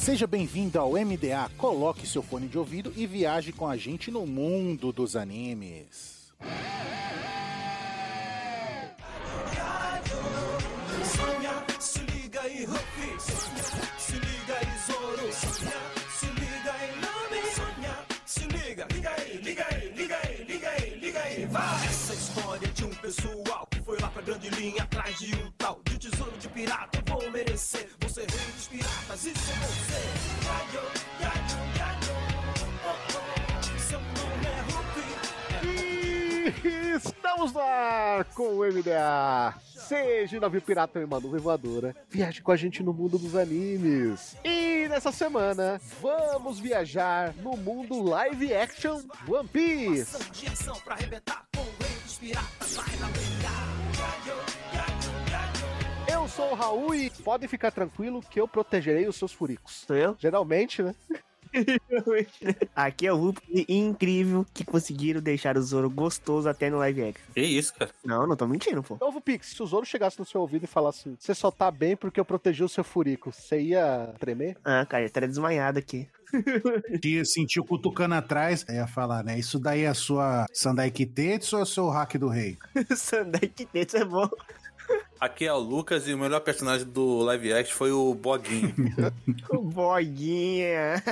Seja bem-vindo ao MDA. Coloque seu fone de ouvido e viaje com a gente no mundo dos animes. Se liga aí, Ruffy. Se liga aí, Zoro. Se liga aí, Nami. Se liga, aí, liga aí, liga aí, liga aí, liga aí, vai. Essa história de um lá pra grande linha atrás de um tal de tesouro de pirata. Vou merecer, ser rei dos piratas, isso é você. Yayo, yayo, yayo. Seu nome é. E Estamos ar com o MDA. Seja navio pirata ou uma nuvem voadora, viaje com a gente no mundo dos animes. E nessa semana, vamos viajar no mundo live action One Piece. Ação de ação pra arrebentar com o rei dos piratas. Vai lá brincar. Eu sou o Raul e podem ficar tranquilo que eu protegerei os seus furicos. Sou eu? Geralmente, né? Aqui é o Hulk incrível que conseguiram deixar o Zoro gostoso até no live action. Que isso, cara? Não, não tô mentindo, pô. Novo Pix, se o Zoro chegasse no seu ouvido e falasse assim, você só tá bem porque eu protegi o seu furico, você ia tremer? Ah, cara, ele estaria desmaiado aqui. Te sentiu cutucando atrás, aí ia falar, né? Isso daí é a sua Sandai Kitetsu ou é o seu hack do rei? Sandai Kitetsu é bom. Aqui é o Lucas e o melhor personagem do live action foi o Boguinho. O Boguinha.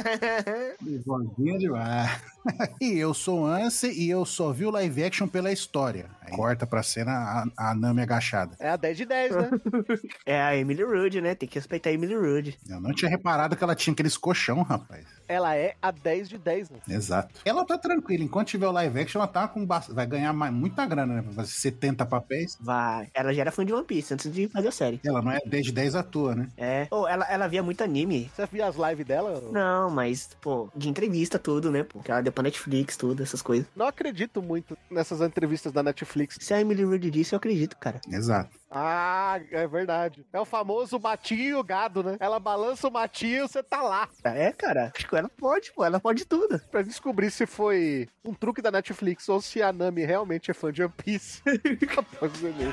Bonzinho demais. e eu sou o Anse e eu só vi o live action pela história. Aí corta pra cena a, a Nami agachada. É a 10 de 10, né? É a Emily Rude, né? Tem que respeitar a Emily Rude. Eu não tinha reparado que ela tinha aqueles colchão, rapaz. Ela é a 10 de 10, né? Exato. Ela tá tranquila. Enquanto tiver o live action, ela tá com vai ganhar mais, muita grana, né? Vai fazer 70 papéis. Vai. Ela já era fã de One Piece antes de fazer a série. Ela não é 10 de 10 à toa, né? É. Oh, ela, ela via muito anime. Você viu as lives dela? Não, mas, pô, de entrevista, tudo, né, pô? Que ela deu pra Netflix, tudo, essas coisas. Não acredito muito nessas entrevistas da Netflix. Se a Emily Rude disse, eu acredito, cara. Exato. Ah, é verdade. É o famoso matinho e o gado, né? Ela balança o matinho, você tá lá. É, cara. Acho que ela pode, pô. Ela pode tudo. Pra descobrir se foi um truque da Netflix ou se a Nami realmente é fã de One Piece. Após o e-mail.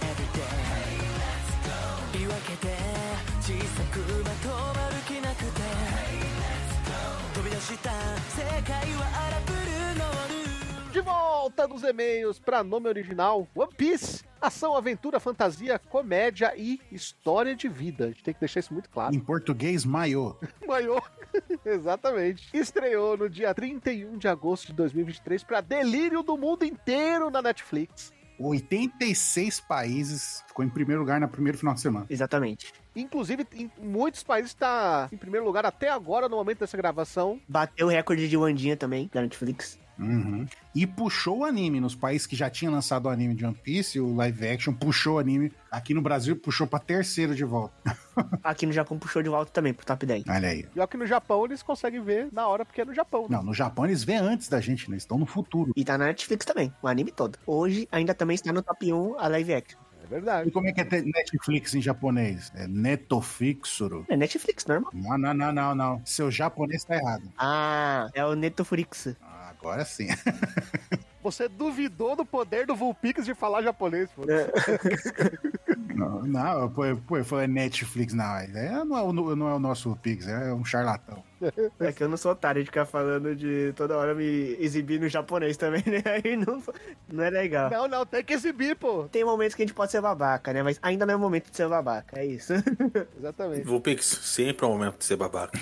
言い訳で小さくまとまる気なくて飛び出した世界は荒ぶるのル De volta nos e-mails para nome original One Piece. Ação, aventura, fantasia, comédia e história de vida. A gente tem que deixar isso muito claro. Em português, maiô. Maior. Exatamente. Estreou no dia 31 de agosto de 2023 para delírio do mundo inteiro na Netflix. 86 países. Ficou em primeiro lugar no primeiro final de semana. Exatamente. Inclusive, em muitos países está em primeiro lugar até agora, no momento dessa gravação. Bateu o recorde de Wandinha também, da Netflix. Uhum. E puxou o anime nos países que já tinham lançado o anime de One Piece, o live action puxou o anime. Aqui no Brasil puxou pra terceiro de volta. Aqui no Japão puxou de volta também pro top 10. Olha aí. E aqui no Japão eles conseguem ver na hora, porque é no Japão, né? Não, no Japão eles vêm antes da gente, né? Eles estão no futuro. E tá na Netflix também, o anime todo. Hoje ainda também está no top 1 a live action. É verdade. E como é que é Netflix em japonês? É Netofixuro. É Netflix, normal. Não, não, não, não, não. Seu japonês tá errado. Ah, é o Netflix. Agora sim. Você duvidou do poder do Vulpix de falar japonês, pô. Não, não pô, pô, foi Netflix, não. É, não, é o, não é o nosso Pix, é um charlatão. É que eu não sou otário de ficar falando de toda hora me exibir no japonês também, né? Aí não, não é legal. Não, não, tem que exibir, pô. Tem momentos que a gente pode ser babaca, né? Mas ainda não é o momento de ser babaca, é isso. Exatamente. Vulpix, sempre é o momento de ser babaca.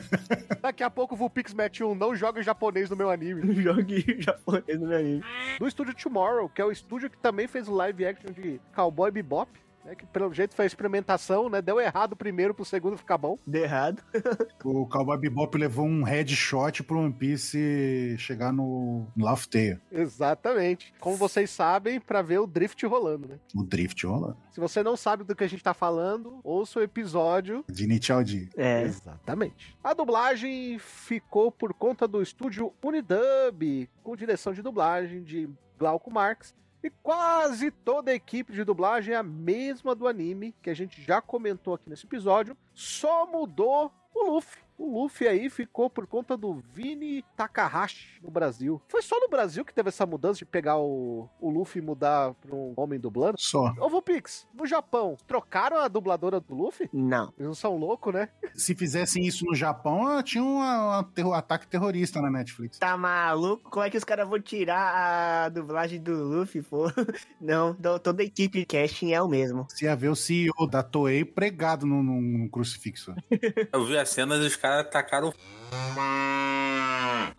Daqui a pouco o Vulpix Match 1 não joga japonês no meu anime. Jogue japonês no meu anime. Do estúdio Tomorrow, que é o estúdio que também fez o live action de Cowboy Bebop. Né, que pelo jeito foi a experimentação, né? Deu errado primeiro pro segundo ficar bom. Deu errado. O Cowboy Bebop levou um headshot pro One Piece chegar no Tale. Exatamente. Como vocês sabem, pra ver o drift rolando, né? O Drift rolando. Se você não sabe do que a gente tá falando, ouça o episódio De Nichao-Ji. É. Exatamente. A dublagem ficou por conta do estúdio Unidub, com direção de dublagem de Glauco Marx. E quase toda a equipe de dublagem é a mesma do anime, que a gente já comentou aqui nesse episódio, só mudou o Luffy. O Luffy aí ficou por conta do Vini Takahashi no Brasil. Foi só no Brasil que teve essa mudança de pegar o, o Luffy e mudar pra um homem dublando? Só. Ô, Vulpix, no Japão, trocaram a dubladora do Luffy? Não. Eles não são loucos, né? Se fizessem isso no Japão, tinha um ah, terro- ataque terrorista na Netflix. Tá maluco? Como é que os caras vão tirar a dublagem do Luffy, pô? Não, toda a equipe de casting é o mesmo. Você ia ver o CEO da Toei pregado num, num- num crucifixo. Eu vi as cenas e os caras tacaram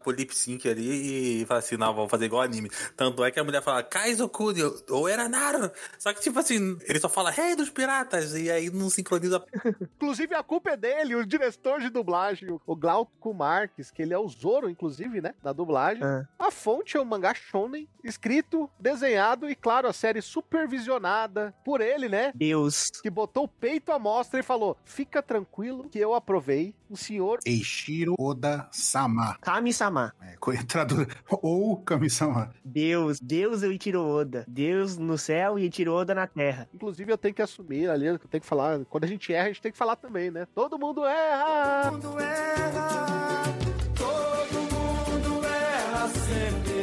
o lip sync ali e falaram assim, não, vamos fazer igual anime. Tanto é que a mulher fala, Kaizo Kuni, ou era Naru. Só que, tipo assim, ele só fala, rei dos piratas, e aí não sincroniza. Inclusive, a culpa é dele, o diretor de dublagem, o- Glauco Marques, que ele é o Zoro, inclusive, né? Na dublagem. Ah. A fonte é o mangá Shonen, escrito, desenhado e, claro, a série supervisionada por ele, né? Deus. Que botou o peito à mostra e falou: Fica tranquilo que eu aprovei. O senhor Eiichiro Oda-sama. Kami-sama. É, Ou Kami-sama. Deus. Deus é o Ichiro Oda. Deus no céu e Ichiro Oda na terra. Inclusive, eu tenho que assumir ali, eu tenho que falar. Quando a gente erra, a gente tem que falar também, né? Todo mundo erra! mundo erra, todo mundo erra sempre,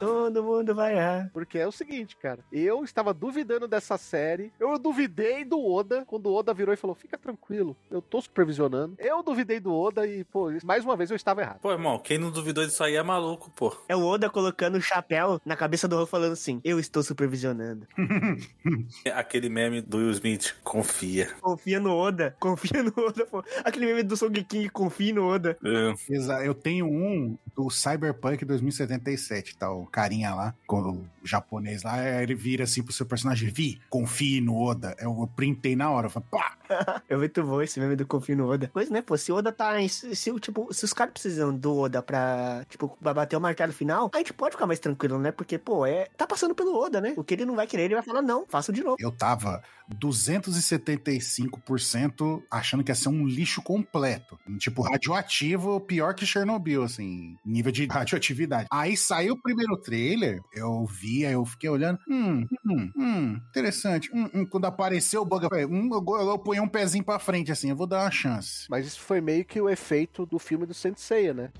Todo mundo vai errar. Porque é o seguinte, cara. Eu estava duvidando dessa série. Eu duvidei do Oda. Quando o Oda virou e falou: Fica tranquilo, eu tô supervisionando. Eu duvidei do Oda e, pô, mais uma vez eu estava errado. Pô, irmão, quem não duvidou disso aí é maluco, pô. É o Oda colocando o chapéu na cabeça do Ron falando assim: Eu estou supervisionando. Aquele meme do Will Smith, confia. Confia no Oda. Confia no Oda, pô. Aquele meme do Song King, confia no Oda. É. Eu tenho um do Cyberpunk 2077, tá? O carinha lá, com o japonês lá, é, ele vira assim pro seu personagem, Vi, confie no Oda. Eu, eu printei na hora, eu falei, pá! É muito bom esse meme do confia no Oda. Pois né, pô, se o Oda tá. em- Se, tipo, se os caras precisam do Oda pra, tipo, bater o martelo final, a gente pode ficar mais tranquilo, né? Porque, pô, é. Tá passando pelo Oda, né? O que ele não vai querer, ele vai falar, não, faço de novo. Eu tava 275% achando que ia ser um lixo completo. Tipo, radioativo pior que Chernobyl, assim, nível de radioatividade. Aí saiu o primeiro trailer, eu vi, aí eu fiquei olhando, hum, hum, hum, interessante. Hum, hum. Quando apareceu o bug, eu hum, eu, eu ponho um pezinho pra frente, assim, eu vou dar uma chance. Mas isso foi meio que o efeito do filme do Sensei, né?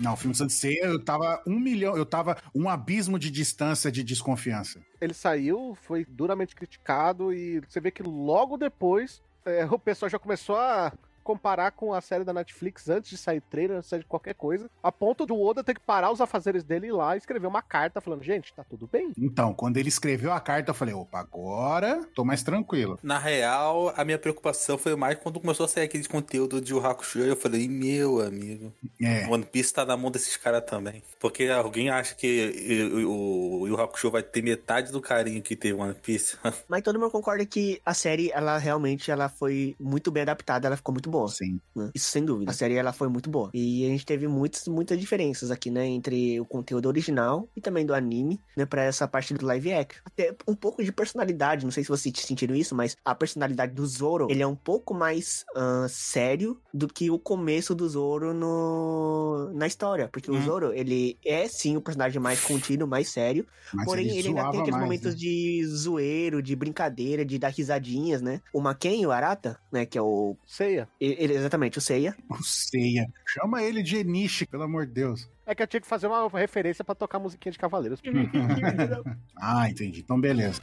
Não, o filme Sensei, eu tava um milhão, eu tava um abismo de distância de desconfiança. Ele saiu, foi duramente criticado e você vê que logo depois é, o pessoal já começou a comparar com a série da Netflix antes de sair trailer, antes de sair qualquer coisa, a ponto do Oda ter que parar os afazeres dele e ir lá e escrever uma carta falando, gente, tá tudo bem. Então, quando ele escreveu a carta, eu falei, opa, agora tô mais tranquilo. Na real, a minha preocupação foi mais quando começou a sair aquele conteúdo de Yu Hakusho. Eu falei, meu amigo, É. One Piece tá na mão desses caras também. Porque alguém acha que o, o Yu Hakusho vai ter metade do carinho que teve One Piece. Mas todo mundo concorda que a série, ela realmente ela foi muito bem adaptada, ela ficou muito boa. Sim. né? Isso sem dúvida. A série ela foi muito boa. E a gente teve muitas, muitas diferenças aqui, né? Entre o conteúdo original e também do anime, né? Pra essa parte do live action. Até um pouco de personalidade, não sei se vocês sentiram isso, mas a personalidade do Zoro, ele é um pouco mais ah, sério do que o começo do Zoro no, na história. Porque o Hum. Zoro, ele é sim o personagem mais contínuo, mais sério. Mas Porém, ele, ainda zoava tem aqueles mais, momentos né? de zoeiro, de brincadeira, de dar risadinhas, né? O Maken, o Arata, né? Que é o Ceia. Ele, exatamente, o Seiya. O Seiya. Chama ele de Enishi, pelo amor de Deus. É que eu tinha que fazer uma referência pra tocar musiquinha de Cavaleiros. Ah, entendi. Então, beleza.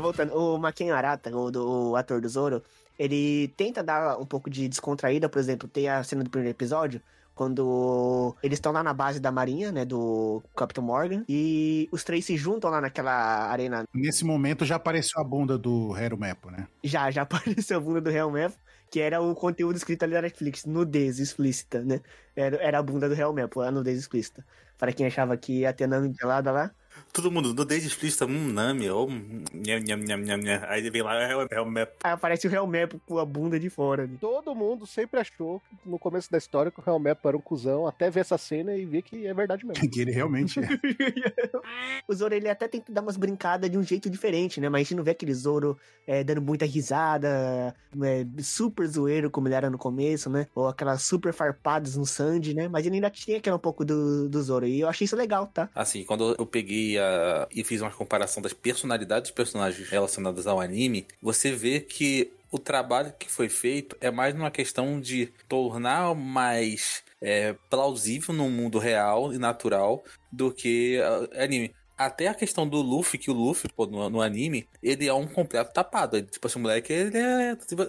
Voltando, o Maken Arata, o, do, o ator do Zoro, ele tenta dar um pouco de descontraída, por exemplo, tem a cena do primeiro episódio, quando eles estão lá na base da marinha, né, do Capitão Morgan, e os três se juntam lá naquela arena. Nesse momento já apareceu a bunda do Hero Mepo, né? Já, já apareceu a bunda do Real Map, que era o conteúdo escrito ali da Netflix, nudez explícita, né? Era, era a bunda do Real Map, a nudez explícita. Para quem achava que ia ter pelada lá, Todo mundo, no desde explícita, hum, Nami, ou nham, nham, nham, nham, nham. Aí ele vem lá, é, o- é o map. aí aparece o Real Map com a bunda de fora. né? Todo mundo sempre achou, no começo da história, que o Real Map era um cuzão, até ver essa cena e ver que é verdade mesmo. Que ele realmente é. O Zoro, ele até tenta dar umas brincadas de um jeito diferente, né? Mas a gente não vê aquele Zoro é, dando muita risada, né? super zoeiro como ele era no começo, né? Ou aquelas super farpadas no Sandy, né? Mas ele ainda tinha aquele um pouco do, do Zoro. E eu achei isso legal, tá? Assim, quando eu peguei a, e fiz uma comparação das personalidades dos personagens relacionadas ao anime, você vê que o trabalho que foi feito é mais uma questão de tornar mais é, plausível no mundo real e natural do que ah, anime. Até a questão do Luffy, que o Luffy, pô, no, no anime, ele é um completo tapado. Ele, tipo assim, o moleque, ele é. tipo,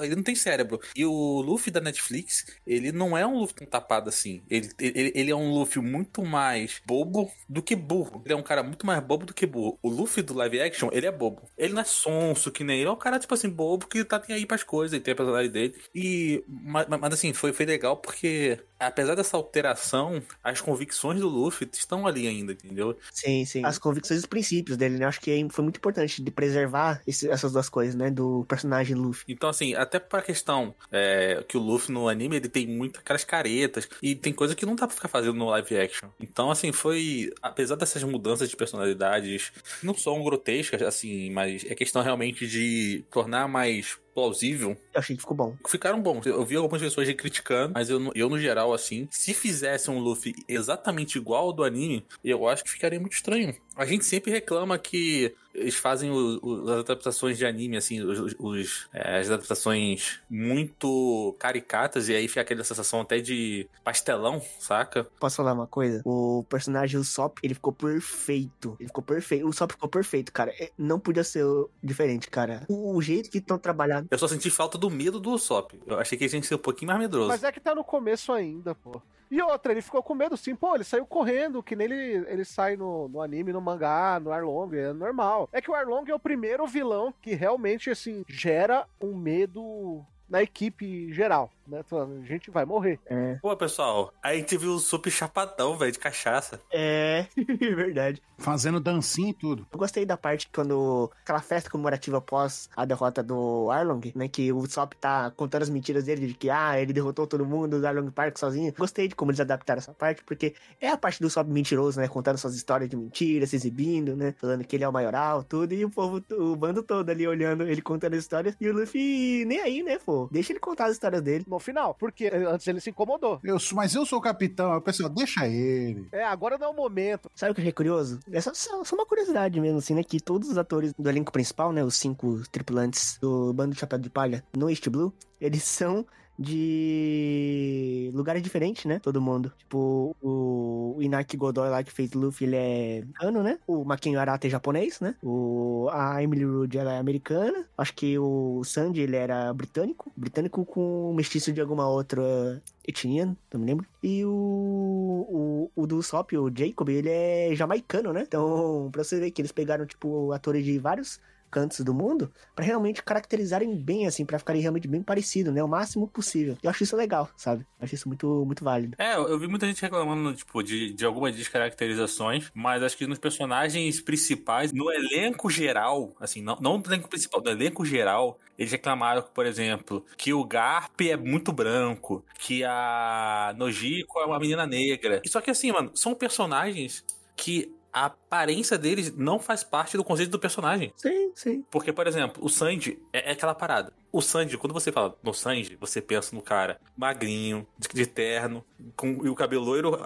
Ele não tem cérebro. E o Luffy da Netflix, ele não é um Luffy tão tapado assim. Ele, ele, ele é um Luffy muito mais bobo do que burro. Ele é um cara muito mais bobo do que burro. O Luffy do live action, ele é bobo. Ele não é sonso que nem ele. É um cara, tipo assim, bobo que tá nem aí pras coisas e tem a personalidade dele. E, mas, mas, assim, foi, foi legal porque, apesar dessa alteração, as convicções do Luffy estão ali ainda, entendeu? Sim, sim. As convicções e os princípios dele, né? Acho que foi muito importante de preservar esse- essas duas coisas, né? Do personagem Luffy. Então, assim, até pra questão é, que o Luffy no anime, ele tem muito aquelas caretas e tem coisa que não dá pra ficar fazendo no live action. Então, assim, foi. Apesar dessas mudanças de personalidades, não são grotescas, assim, mas é questão realmente de tornar mais plausível Eu achei que ficou bom. ficaram bons. Eu vi algumas pessoas criticando, mas eu, no- eu no geral, assim, se fizesse um Luffy exatamente igual ao do anime, eu acho que ficaria muito estranho. A gente sempre reclama que eles fazem o- o- as adaptações de anime, assim, os, os- é, as adaptações muito caricatas, e aí fica aquela sensação até de pastelão, saca? Posso falar uma coisa? O personagem Usopp, ele ficou perfeito. Ele ficou perfeito. O Usopp ficou perfeito, cara. É, Não podia ser diferente, cara. O, o jeito que estão trabalhando. Eu só senti falta do medo do Usopp. Eu achei que ele tinha que ser um pouquinho mais medroso. Mas é que tá no começo ainda, pô. E outra, ele ficou com medo sim, pô, ele saiu correndo, que nem ele, ele sai no, no anime, no mangá, no Arlong, é normal. É que o Arlong é o primeiro vilão que realmente, assim, gera um medo na equipe geral, né? A gente vai morrer. É. Pô, pessoal, aí a gente viu o Sup chapadão, velho, de cachaça. É, verdade. Fazendo dancinha e tudo. Eu gostei da parte quando. Aquela festa comemorativa após a derrota do Arlong, né? Que o Usopp tá contando as mentiras dele de que, ah, ele derrotou todo mundo do Arlong Park sozinho. Gostei de como eles adaptaram essa parte, porque é a parte do Usopp mentiroso, né? Contando suas histórias de mentiras, se exibindo, né? Falando que ele é o maioral, tudo. E o povo, o bando todo ali olhando ele contando as histórias. E o Luffy nem aí, né, pô? Deixa ele contar as histórias dele. No final, porque antes ele se incomodou. Eu sou, mas eu sou o capitão. O pessoal, deixa ele. É, agora não é o momento. Sabe o que eu achei curioso? É só, só- só uma curiosidade mesmo, assim, né? Que todos os atores do elenco principal, né? Os cinco tripulantes do Bando de Chapéu de Palha no East Blue, eles são de lugares diferentes, né? Todo mundo. Tipo, o Inaki Godoy lá que fez Luffy, ele é americano, né? O Makin Arata é japonês, né? O, a Emily Rude, ela é americana. Acho que o Sandy, ele era britânico. Britânico com mestiço de alguma outra etnia, não me lembro. E o, o, o do Sop, o Jacob, ele é jamaicano, né? Então, pra você ver que eles pegaram, tipo, atores de vários cantos do mundo pra realmente caracterizarem bem, assim, pra ficarem realmente bem parecidos, né? O máximo possível. Eu acho isso legal, sabe? Eu acho isso muito, muito válido. É, eu vi muita gente reclamando, tipo, de, de algumas descaracterizações, mas acho que nos personagens principais, no elenco geral, assim, não, não do elenco principal, do elenco geral, eles reclamaram, por exemplo, que o Garp é muito branco, que a Nojiko é uma menina negra. Só que assim, mano, são personagens que a aparência deles não faz parte do conceito do personagem. Sim, sim. Porque, por exemplo, o Sanji é, é aquela parada. O Sanji, quando você fala no Sanji, você pensa no cara magrinho, de, de terno, com e o cabelo loiro,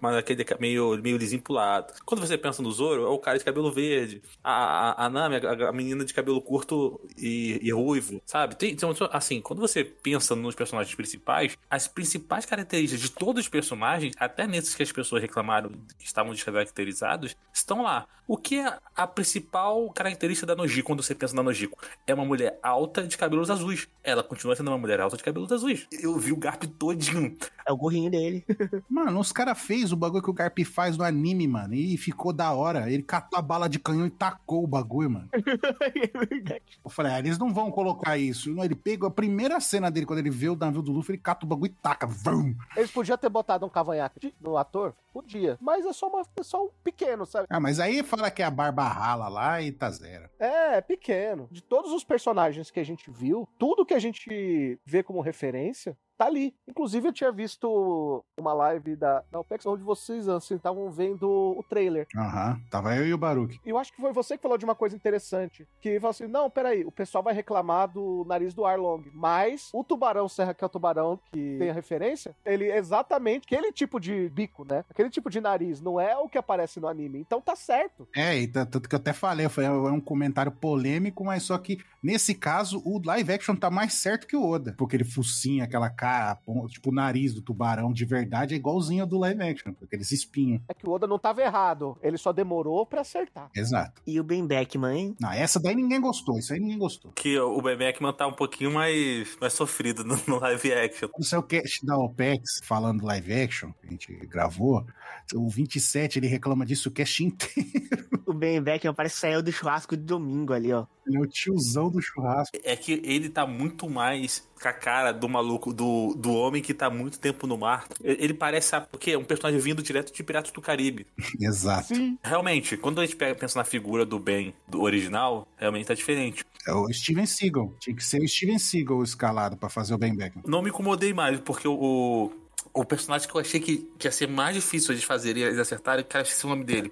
mas aquele meio, meio lisinho pro lado. Quando você pensa no Zoro, é o cara de cabelo verde. A, a, a Nami, a, a menina de cabelo curto e, e ruivo, sabe? Tem, então, assim, quando você pensa nos personagens principais, as principais características de todos os personagens, até nesses que as pessoas reclamaram que estavam descaracterizados, estão lá. O que é a principal característica da Nojiko quando você pensa na Nojiko? É uma mulher alta de cabelos azuis. Ela continua sendo uma mulher alta de cabelos azuis. Eu vi o Garp todinho. É o gorrinho dele. Mano, os caras fez o bagulho que o Garp faz no anime, mano. E ficou da hora. Ele catou a bala de canhão e tacou o bagulho, mano. é verdade. Eu falei, ah, eles não vão colocar isso. Não, ele pegou a primeira cena dele, quando ele vê o navio do Luffy, ele cata o bagulho e taca. Vrum. Eles podiam ter botado um cavanhaque de- no ator? Podia. Mas é só, uma, é só um pequeno, sabe? Ah, mas aí fala que é a barba rala lá e tá zero. É, pequeno. De todos os personagens que a gente viu, tudo que a gente vê como referência tá ali. Inclusive, eu tinha visto uma live da, da OPEX onde vocês assim estavam vendo o trailer. Aham. Tava eu e o Baruque. E eu acho que foi você que falou de uma coisa interessante. Que falou assim: não, peraí, o pessoal vai reclamar do nariz do Arlong. Mas o tubarão Serra, que é o tubarão que tem a referência, ele é exatamente aquele tipo de bico, né? Aquele tipo de nariz, não é o que aparece no anime. Então tá certo. É, e tanto que eu até falei, foi é um comentário polêmico, mas só que nesse caso o live action tá mais certo que o Oda. Porque ele focinha aquela cara, pon- tipo o nariz do tubarão de verdade é igualzinho ao do live action, com aqueles espinhos. É que o Oda não tava errado. Ele só demorou pra acertar. Exato. E o Ben Beckman, hein? Não, essa daí ninguém gostou, isso aí ninguém gostou. Que o Ben Beckman tá um pouquinho mais, mais sofrido no, no live action. No seu cast da OPEX, falando do live action, que a gente gravou, o 27 ele reclama disso o cast inteiro. O Ben Beckman parece que saiu do churrasco de domingo ali, ó. Ele é o tiozão do churrasco. É que ele tá muito mais com a cara do maluco, do, do homem que tá muito tempo no mar. Ele parece, sabe por quê? É um personagem vindo direto de Piratas do Caribe. Exato. Sim. Realmente, quando a gente pega- pensa na figura do Ben do original, realmente tá diferente. É o Steven Seagal. Tinha que ser o Steven Seagal escalado pra fazer o Ben Beckman. Não me incomodei mais, porque o, o, personagem que eu achei que, que ia ser mais difícil eles fazerem, eles acertarem, cara, eu esqueci o nome dele.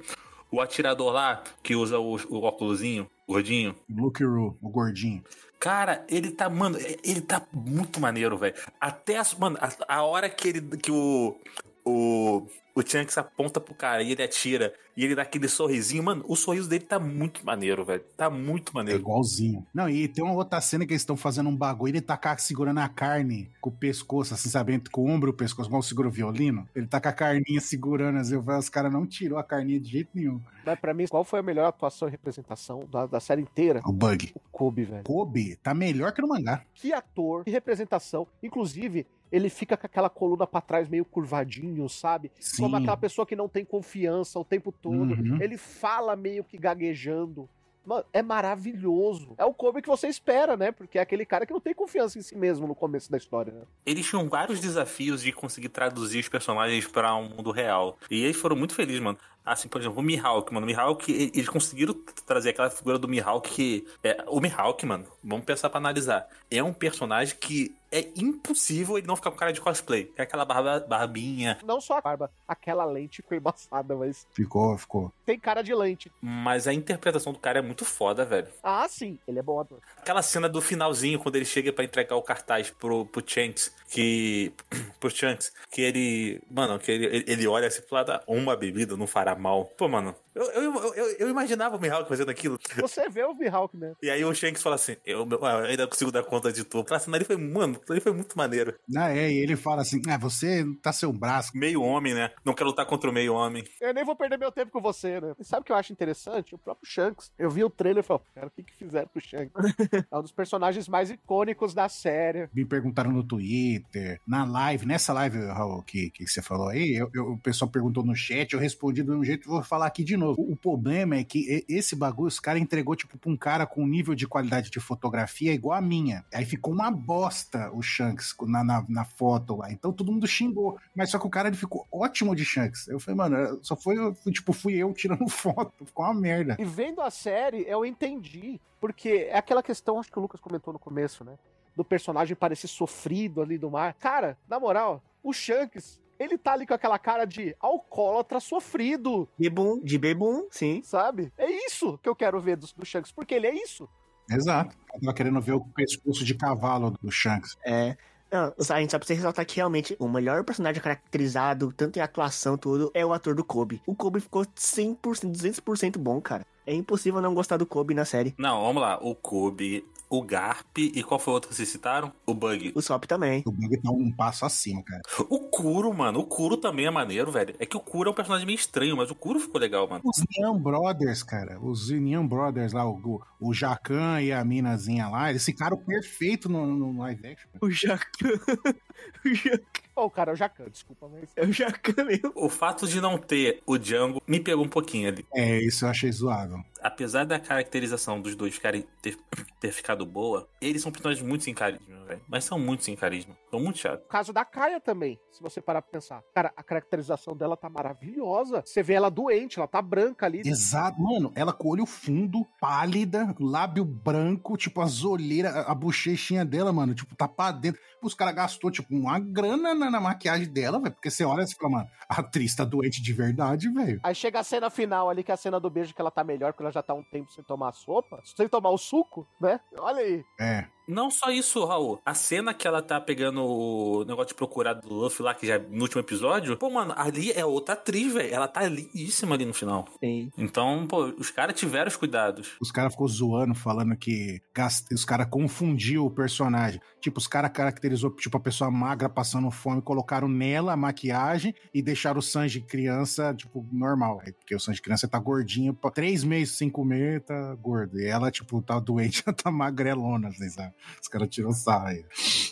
O atirador lá, que usa o, o óculosinho, gordinho. Luke Roo, o gordinho. Cara, ele tá, mano, ele tá muito maneiro, velho. Até, a, mano, a, a hora que ele, que o, o, o Chunks aponta pro cara e ele atira e ele dá aquele sorrisinho, mano, o sorriso dele tá muito maneiro, velho. Tá muito É maneiro. igualzinho. Não, e tem uma outra cena que eles estão fazendo um bagulho, ele tá cá segurando a carne com o pescoço, assim, sabe? Com o ombro e o pescoço, igual segura o violino. Ele tá com a carninha segurando, assim, eu falei, os caras não tirou a carninha de jeito nenhum. Mas pra mim, qual foi a melhor atuação e representação da, da série inteira? O Bug. O Kobe, velho. Kobe tá melhor que no mangá. Que ator, que representação. Inclusive, ele fica com aquela coluna pra trás meio curvadinho, sabe? Sim. Como aquela pessoa que não tem confiança o tempo todo. Uhum. Ele fala meio que gaguejando. Mano, é maravilhoso. É o Kobe que você espera, né? Porque é aquele cara que não tem confiança em si mesmo no começo da história, né? Eles tinham vários desafios de conseguir traduzir os personagens pra um mundo real. E eles foram muito felizes, mano. Assim, por exemplo, o Mihawk, mano. O Mihawk, e- eles conseguiram trazer aquela figura do Mihawk que... É, o Mihawk, mano, vamos pensar pra analisar. É um personagem que é impossível ele não ficar com cara de cosplay. É aquela barba, barbinha. Não só a barba, aquela lente ficou embaçada, mas Ficou, ficou. tem cara de lente. Mas a interpretação do cara é muito foda, velho. Ah, sim, ele é bom ator. Aquela cena do finalzinho, quando ele chega pra entregar o cartaz pro, pro Shanks, que. pro Shanks, que ele. Mano, que ele, ele- ele olha assim pro lado, "Ah, uma bebida não fará mal. Pô, mano, eu, eu, eu, eu imaginava o Mihawk fazendo aquilo. Você vê o Mihawk, né? E aí o Shanks fala assim: eu, eu ainda consigo dar conta de tudo. Aquela cena ali foi, mano, aquilo ali foi muito maneiro. Ah, é, e ele fala assim: ah, você tá seu braço. Meio homem, né? Não quero lutar contra o meio homem. Eu nem vou perder meu tempo com você, né? E sabe o que eu acho interessante? O próprio Shanks. Eu vi o trailer e falei, cara, o que, que fizeram com o Shanks? é um dos personagens mais icônicos da série. Me perguntaram no Twitter, na live, nessa live, Raul, que, que você falou aí, eu- eu- o pessoal perguntou no chat, eu respondi do mesmo jeito e vou falar aqui de novo. O, o problema é que esse bagulho, os caras entregou, tipo, pra um cara com um nível de qualidade de fotografia igual a minha. Aí ficou uma bosta o Shanks na, na, na foto lá. Então todo mundo xingou. Mas só que o cara ele ficou ótimo de Shanks. Eu falei, mano, só foi, fui, tipo, fui eu tirando foto. Ficou uma merda. E vendo a série, eu entendi. Porque é aquela questão, acho que o Lucas comentou no começo, né? Do personagem parecer sofrido ali do mar. Cara, na moral, o Shanks, ele tá ali com aquela cara de alcoólatra sofrido, Bebum, de bebum, sim. sabe? É isso que eu quero ver do, do Shanks, porque ele é isso. Exato. Eu tava querendo ver o pescoço de cavalo do Shanks. É. Não, a gente só precisa ressaltar que realmente o melhor personagem caracterizado, tanto em atuação, tudo, é o ator do Kobe. O Kobe ficou 100%, 200% bom, cara. É impossível não gostar do Kobe na série. Não, vamos lá. O Kobe, o Garp e qual foi o outro que vocês citaram? O Bug. O Sop também. O Bug tá um passo acima, cara. O Kuro, mano. O Kuro também é maneiro, velho. É que o Kuro é um personagem meio estranho, mas o Kuro ficou legal, mano. Os Neon Brothers, cara. Os Neon Brothers lá, o, o, Jacan e a minazinha lá, eles ficaram perfeitos no, no live action. O Jacan. o Jacan. Ô, cara, é o Jacan, desculpa, mas. É o Jacan mesmo. O fato de não ter o Django me pegou um pouquinho ali. É, isso eu achei zoável. Apesar da caracterização dos dois ficarem ter, ter ficado boa, eles são personagens muito sem carisma, velho. Mas são muito sem carisma. São muito chatos. O caso da Kaia também, se você parar pra pensar. Cara, a caracterização dela tá maravilhosa. Você vê ela doente, ela tá branca ali. Exato, mano. Ela com o olho fundo, pálida, lábio branco, tipo, as olheiras, a, a bochechinha dela, mano, tipo, tá pra dentro. Os caras gastou, tipo, uma grana na, na maquiagem dela, velho. Porque você olha e fala, mano, a atriz tá doente de verdade, velho. Aí chega a cena final ali, que é a cena do beijo, que ela tá melhor, porque ela já tá um tempo sem tomar sopa, sem tomar o suco, né? Olha aí. É. Não só isso, Raul. A cena que ela tá pegando o negócio de procurar do Luffy lá, que já no último episódio, pô, mano, ali é outra atriz, velho. Ela tá lindíssima ali no final. Sim. Então, pô, os caras tiveram os cuidados. Os caras ficou zoando, falando que gast... os caras confundiu o personagem. Tipo, os caras caracterizou, tipo, a pessoa magra passando fome, colocaram nela a maquiagem e deixaram o Sanji criança, tipo, normal. Aí, Porque o Sanji criança tá gordinho, pô, três meses sem comer, tá gordo. E ela, tipo, tá doente, tá magrelona, assim, sabe? Os caras tiram saia.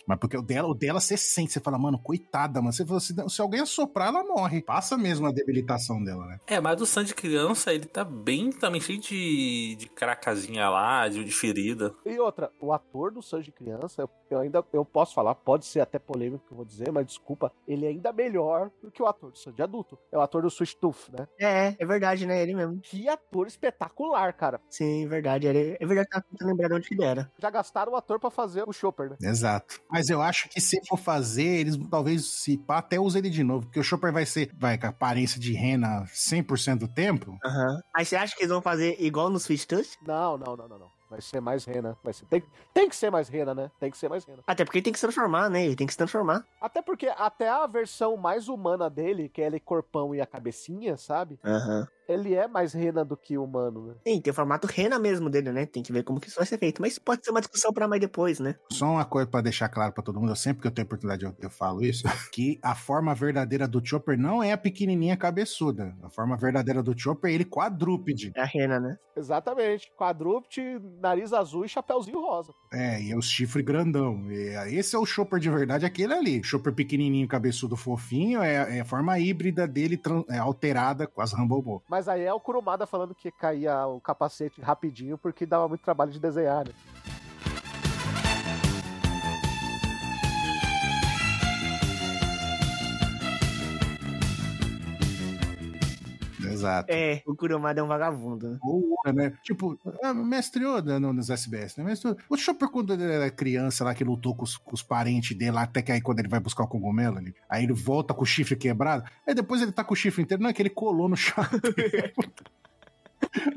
Mas porque o dela, o dela você sente, você fala, mano, coitada, mano. Você fala, se, se alguém assoprar, ela morre. Passa mesmo a debilitação dela, né? É, mas o Sanji criança, ele tá bem também cheio de, de cracazinha lá, de, de ferida. E outra, o ator do Sanji criança, eu, ainda eu posso falar, pode ser até polêmico que eu vou dizer, mas desculpa, ele é ainda melhor do que o ator do Sanji adulto. É o ator do Sweet Tooth, né? É, é verdade, né? Ele mesmo. Que ator espetacular, cara. Sim, verdade. Ele, é verdade, tá de onde que ele era. Já gastaram o ator pra fazer o Chopper, né? Exato. Mas eu acho que se for fazer, eles talvez se pá, até usem ele de novo. Porque o Chopper vai ser, vai com a aparência de rena 100% do tempo. Aham. Aí você acha que eles vão fazer igual no Switch Touch? Não, não, não, não, não. Vai ser mais rena. Vai ser, tem, tem que ser mais rena, né? Tem que ser mais rena. Até porque ele tem que se transformar, né? Ele tem que se transformar. Até porque até a versão mais humana dele, que é ele corpão e a cabecinha, sabe? Aham. Ele é mais rena do que humano, né? Sim, tem o formato rena mesmo dele, né? Tem que ver como que isso vai ser feito. Mas pode ser uma discussão pra mais depois, né? Só uma coisa pra deixar claro pra todo mundo, eu sempre que eu tenho oportunidade eu, eu falo isso, que a forma verdadeira do Chopper não é a pequenininha cabeçuda. A forma verdadeira do Chopper é ele quadrúpede. É a rena, né? Exatamente. Quadrúpede, nariz azul e chapéuzinho rosa. É, e é o chifre grandão. E esse é o Chopper de verdade, aquele ali. Chopper pequenininho, cabeçudo, fofinho, é, é a forma híbrida dele é, alterada com as Rumble Mas aí é o Kurumada falando que caía o capacete rapidinho porque dava muito trabalho de desenhar, né? Exato. É, o Kurumada é um vagabundo. Ou Oda, né? Tipo, ah, Mestre Oda no- nos SBS, né? Mestre Oda. O Chopper, quando ele era criança lá, que lutou com os, com os parentes dele lá, até que aí quando ele vai buscar o cogumelo, ele, aí ele volta com o chifre quebrado, aí depois ele tá com o chifre inteiro. Não, é que ele colou no chapéu.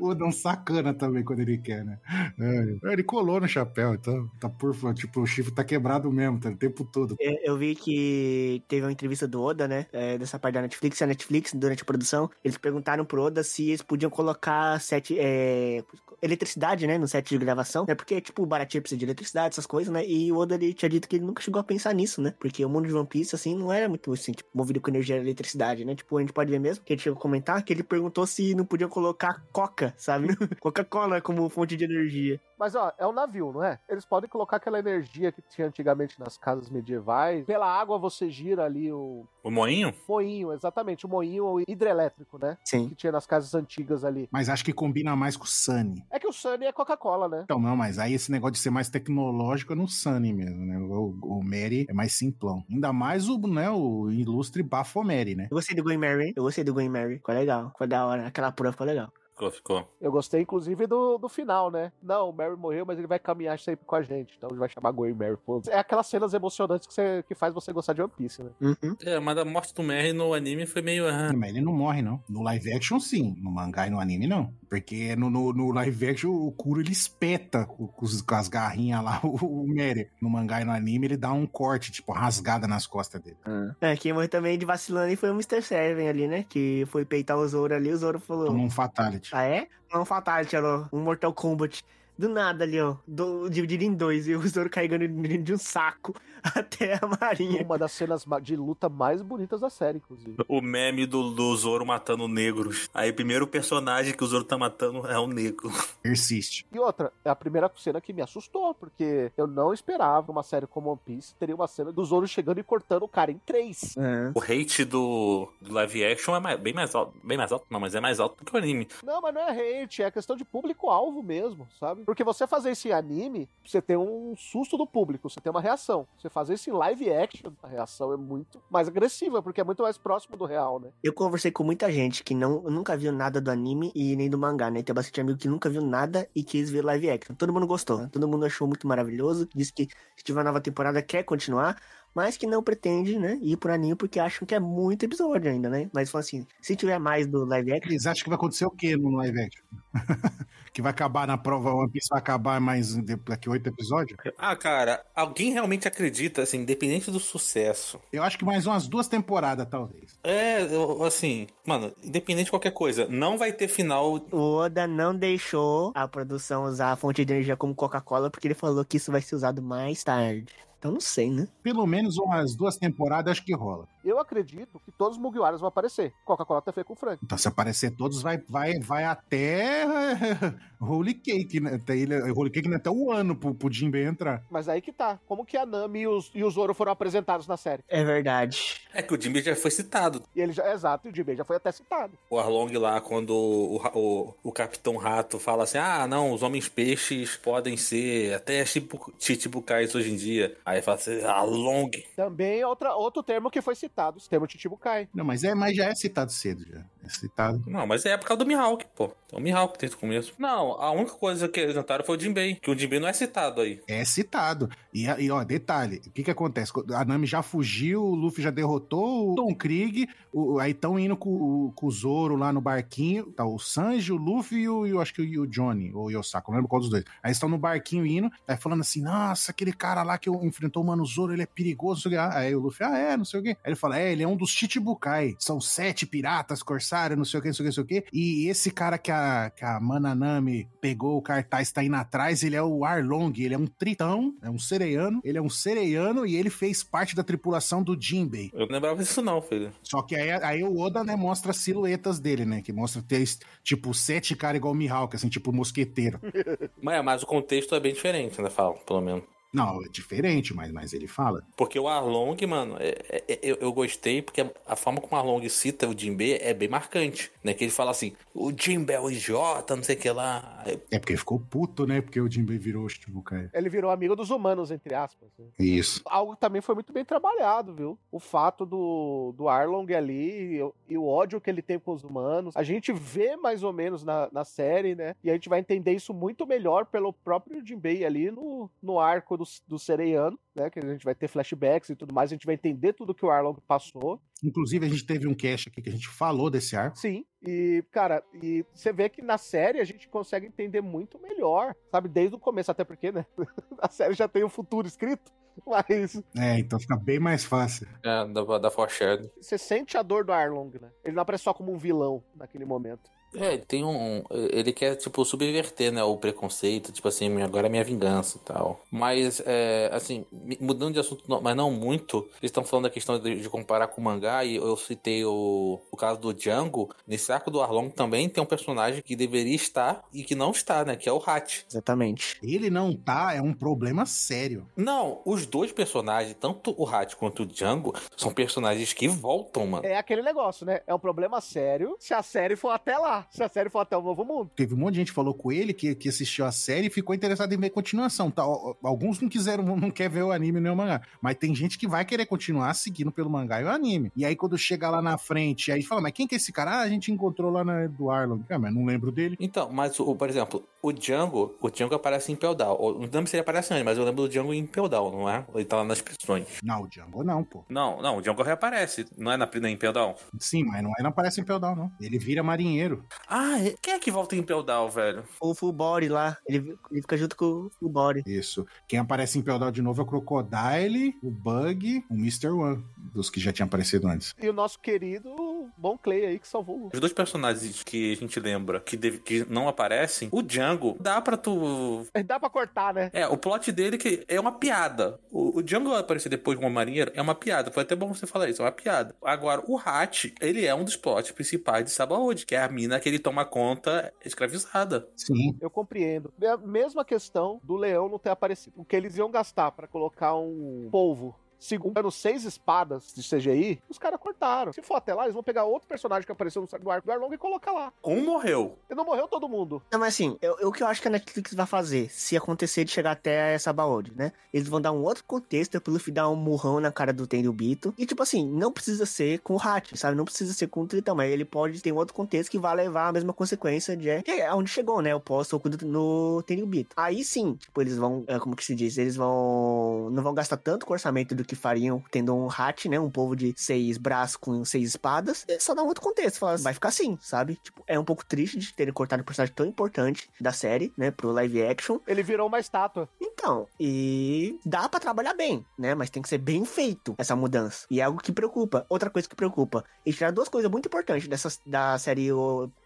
Oda é um sacana também quando ele quer, né? É, ele colou no chapéu, então tá por tipo, o chifre tá quebrado mesmo, tá o tempo todo. É, Eu vi que teve uma entrevista do Oda, né? é, dessa parte da Netflix. A Netflix, durante a produção, eles perguntaram pro Oda se eles podiam colocar set, é, eletricidade, né? No set de gravação. Né? Porque, tipo, o Baratie precisa de eletricidade, essas coisas, né? E o Oda ele tinha dito que ele nunca chegou a pensar nisso, né? Porque o mundo de One Piece, assim, não era muito assim, tipo, movido com energia e eletricidade, né? Tipo, a gente pode ver mesmo que ele chegou a comentar que ele perguntou se não podiam colocar coca, sabe? Coca-Cola como fonte de energia. Mas ó, é um navio, não é? Eles podem colocar aquela energia que tinha antigamente nas casas medievais. Pela água você gira ali o O moinho? moinho, exatamente, o moinho hidrelétrico, né? Sim. Que tinha nas casas antigas ali. Mas acho que combina mais com o Sunny. É que o Sunny é Coca-Cola, né? Então, não, mas aí esse negócio de ser mais tecnológico é no Sunny mesmo, né? O, o Mary é mais simplão. Ainda mais o, né, o ilustre Bafomeri, né? Eu gostei do Going Mary. Eu gostei do Going Mary. Ficou legal. Ficou da hora. Aquela prova ficou legal. Ficou, ficou. Eu gostei, inclusive, do, do final, né? Não, o Mary morreu, mas ele vai caminhar sempre com a gente. Então ele vai chamar Gwen Mary. Pô. É aquelas cenas emocionantes que, você, que faz você gostar de One Piece, né? Uhum. É, mas a morte do Mary no anime foi meio. ah, Mas ele não morre, não. No live action, sim. No mangá e no anime, não. Porque no, no, no live action, o Kuro, ele espeta com, com as garrinhas lá o, o Mary. No mangá e no anime, ele dá um corte, tipo, rasgada nas costas dele. É, quem morreu também de vacilando aí foi o Mr. Seven ali, né? Que foi peitar o Zoro ali, o Zoro falou. Tomou um fatality. Ah, é? Não, Fatality, ó, um Mortal Kombat. Do nada ali, ó. Do, dividido em dois. E o Zoro carregando de um saco até a marinha. Uma das cenas de luta mais bonitas da série, inclusive. O meme do, do Zoro matando negros. Aí o primeiro personagem que o Zoro tá matando é um negro. Persiste. E outra, é a primeira cena que me assustou, porque eu não esperava uma série como One Piece teria uma cena do Zoro chegando e cortando o cara em três. É. O hate do, do live action é mais- bem mais alto. Bem mais alto, não, mas é mais alto do que o anime. Não, mas não é hate, é questão de público-alvo mesmo, sabe? Porque você fazer isso em anime, você tem um susto do público, você tem uma reação. Você fazer isso em live action, a reação é muito mais agressiva, porque é muito mais próximo do real, né? Eu conversei com muita gente que não, nunca viu nada do anime e nem do mangá, né? Tem bastante amigo que nunca viu nada e quis ver live action. Todo mundo gostou, né? todo mundo achou muito maravilhoso. Disse que se tiver uma nova temporada quer continuar, mas que não pretende, né? Ir pro anime porque acham que é muito episódio ainda, né? Mas falam assim: se tiver mais do live action. Eles acham que vai acontecer o quê no live action? que vai acabar na prova, One Piece vai acabar mais daqui oito episódios? Ah, cara, alguém realmente acredita, assim, independente do sucesso. Eu acho que mais umas duas temporadas, talvez. É, eu- assim, mano, independente de qualquer coisa, não vai ter final. O Oda não deixou a produção usar a fonte de energia como Coca-Cola porque ele falou que isso vai ser usado mais tarde. Então não sei, né? Pelo menos umas duas temporadas acho que rola. Eu acredito que todos os Mugiwaras vão aparecer. Coca-Cola tá feio com o Frank. Então, se aparecer todos, vai, vai, vai até Holy Cake, né? Até ele, Holy Cake né? até o ano pro, pro Jinbei entrar. Mas aí que tá. Como que a Nami e, os, e o Zoro foram apresentados na série? É verdade. É que o Jimmy já foi citado. E ele já, exato, e o Jinbei já foi até citado. O Arlong lá, quando o, o, o Capitão Rato fala assim: ah, não, os homens peixes podem ser até Chichibu- Chichibukais hoje em dia. Aí fala assim: Arlong. Também outra, outro termo que foi citado, o termo Chichibukai. Não, mas, é, mas já é citado cedo, já. Citado. Não, mas é por causa do Mihawk, pô. É o Mihawk desde o começo. Não, a única coisa que eles notaram foi o Jinbei. Que o Jinbei não é citado aí. É citado. E, e, ó, detalhe, o que que acontece? A Nami já fugiu, o Luffy já derrotou o Tom Krieg, o- aí estão indo com, o- com o Zoro lá no barquinho, tá o Sanji, o Luffy e o, eu acho que o, o Johnny, ou o Yosako, não lembro qual dos dois. Aí estão no barquinho indo, aí falando assim, nossa, aquele cara lá que enfrentou o Mano Zoro, ele é perigoso, não sei o que. Aí o Luffy, ah, é, não sei o que. Aí ele fala, é, ele é um dos Chichibukai, são sete piratas, corsários, não sei o que, não sei o que, não sei o que. E esse cara que a, que a Mananami pegou o cartaz, tá indo atrás, ele é o Arlong, ele é um tritão, é um sereiano, ele é um sereiano e ele fez parte da tripulação do Jinbei. Eu não lembrava disso, não, filho. Só que aí, aí o Oda, né, mostra as silhuetas dele, né, que mostra ter, tipo, sete caras igual o Mihawk, assim, tipo, mosqueteiro. Mas, mas o contexto é bem diferente, né? Fala, pelo menos. Não, é diferente, mas, mas ele fala. Porque o Arlong, mano, é- é- é- eu, eu gostei porque a forma como o Arlong cita o Jinbei é bem marcante, né? Que ele fala assim, o Jinbei é o idiota, não sei o que lá. É porque ele ficou puto, né, porque o Jinbei virou o Chichibukai. Ele virou amigo dos humanos, entre aspas. né? Isso. Algo que também foi muito bem trabalhado, viu? O fato do, do Arlong ali e, o- e o ódio que ele tem com os humanos. A gente vê mais ou menos na, na série, né? E a gente vai entender isso muito melhor pelo próprio Jinbei ali no, no arco do, do Sereiano, né? Que a gente vai ter flashbacks e tudo mais. A gente vai entender tudo que o Arlong passou. Inclusive, a gente teve um cast aqui que a gente falou desse arco. Sim, e, cara, e você vê que na série a gente consegue entender muito melhor, sabe? Desde o começo, até porque, né? A série já tem o futuro escrito, mas É, então fica bem mais fácil. é, da, da Foreshadowing. você sente a dor do Arlong, né? Ele não aparece só como um vilão naquele momento. É, ele tem um. Ele quer, tipo, subverter, né? O preconceito, tipo assim, agora é minha vingança e tal. Mas, é, assim, mudando de assunto, não- mas não muito, eles estão falando da questão de, de comparar com o mangá, e eu citei o, o caso do Django. Nesse arco do Arlong também tem um personagem que deveria estar e que não está, né? Que é o Hat. Exatamente. Ele não tá, é um problema sério. Não, os dois personagens, tanto o Hat quanto o Django, são personagens que voltam, mano. É aquele negócio, né? É um problema sério se a série for até lá. Voltar. Se a série for até o Novo Mundo. Teve um monte de gente que falou com ele que, que assistiu a série e ficou interessado em ver continuação. Tá, Al- alguns não quiseram, não quer ver o anime nem o mangá. Mas tem gente que vai querer continuar seguindo pelo mangá e o anime. E aí, quando chega lá na frente, aí fala, mas quem que é esse cara? Ah, a gente encontrou lá na do Arlong. Ah, mas não lembro dele. Então, mas, o, por exemplo, o Django, o Django aparece em Impel Down. Eu Não lembro se ele aparece antes, mas eu lembro do Django em Impel Down, não é? Ele tá lá nas prisões. Não, o Django não, pô. Não, não, o Django reaparece, não é na, na Impel Down? Sim, mas não, ele não aparece em Peldal, não. Ele vira marinheiro. Ah, é- quem é que volta em Down, velho? O full body lá, ele, ele fica junto com o full body. Isso. Quem aparece em Peldal de novo é o Crocodile, o Bug, o Mr. One, dos que já tinham aparecido antes. E o nosso querido Bom Clay aí que salvou o Os dois personagens que a gente lembra que, deve- que não aparecem, o Django, dá pra tu. Dá pra cortar, né? É, o plot dele que é uma piada. O, o Django aparecer depois como marinheiro é uma piada. Foi até bom você falar isso, é uma piada. Agora, o Hat, ele é um dos plots principais de Sabaody, que é a mina que ele toma conta escravizada. Sim. Eu compreendo. É a mesma questão do leão não ter aparecido. O que eles iam gastar pra colocar um polvo segurando seis espadas de CGI, os caras cortaram. Se for até lá, eles vão pegar outro personagem que apareceu no do arco do Arlong e colocar lá. Um morreu. E não morreu todo mundo. Não, mas assim, eu, eu- o que eu acho que a Netflix vai fazer, se acontecer de chegar até essa baúde, né? Eles vão dar um outro contexto pro Luffy dar um murrão na cara do Tenryubito. E tipo assim, não precisa ser com o Hat, sabe? Não precisa ser com o Tritão, mas ele pode ter um outro contexto que vai levar a mesma consequência de que é onde chegou, né? O do- no Tenryubito. Aí sim, tipo, eles vão, é, como que se diz? Eles vão, não vão gastar tanto com o orçamento do que fariam tendo um Hat, né? Um povo de seis braços com seis espadas. É só dar um outro contexto, falar, vai ficar assim, sabe? Tipo, é um pouco triste de terem cortado um personagem tão importante da série, né? Pro live action. Ele virou uma estátua. Então, e dá pra trabalhar bem, né? Mas tem que ser bem feito essa mudança. E é algo que preocupa. Outra coisa que preocupa. Eles tiraram duas coisas muito importantes dessa, da série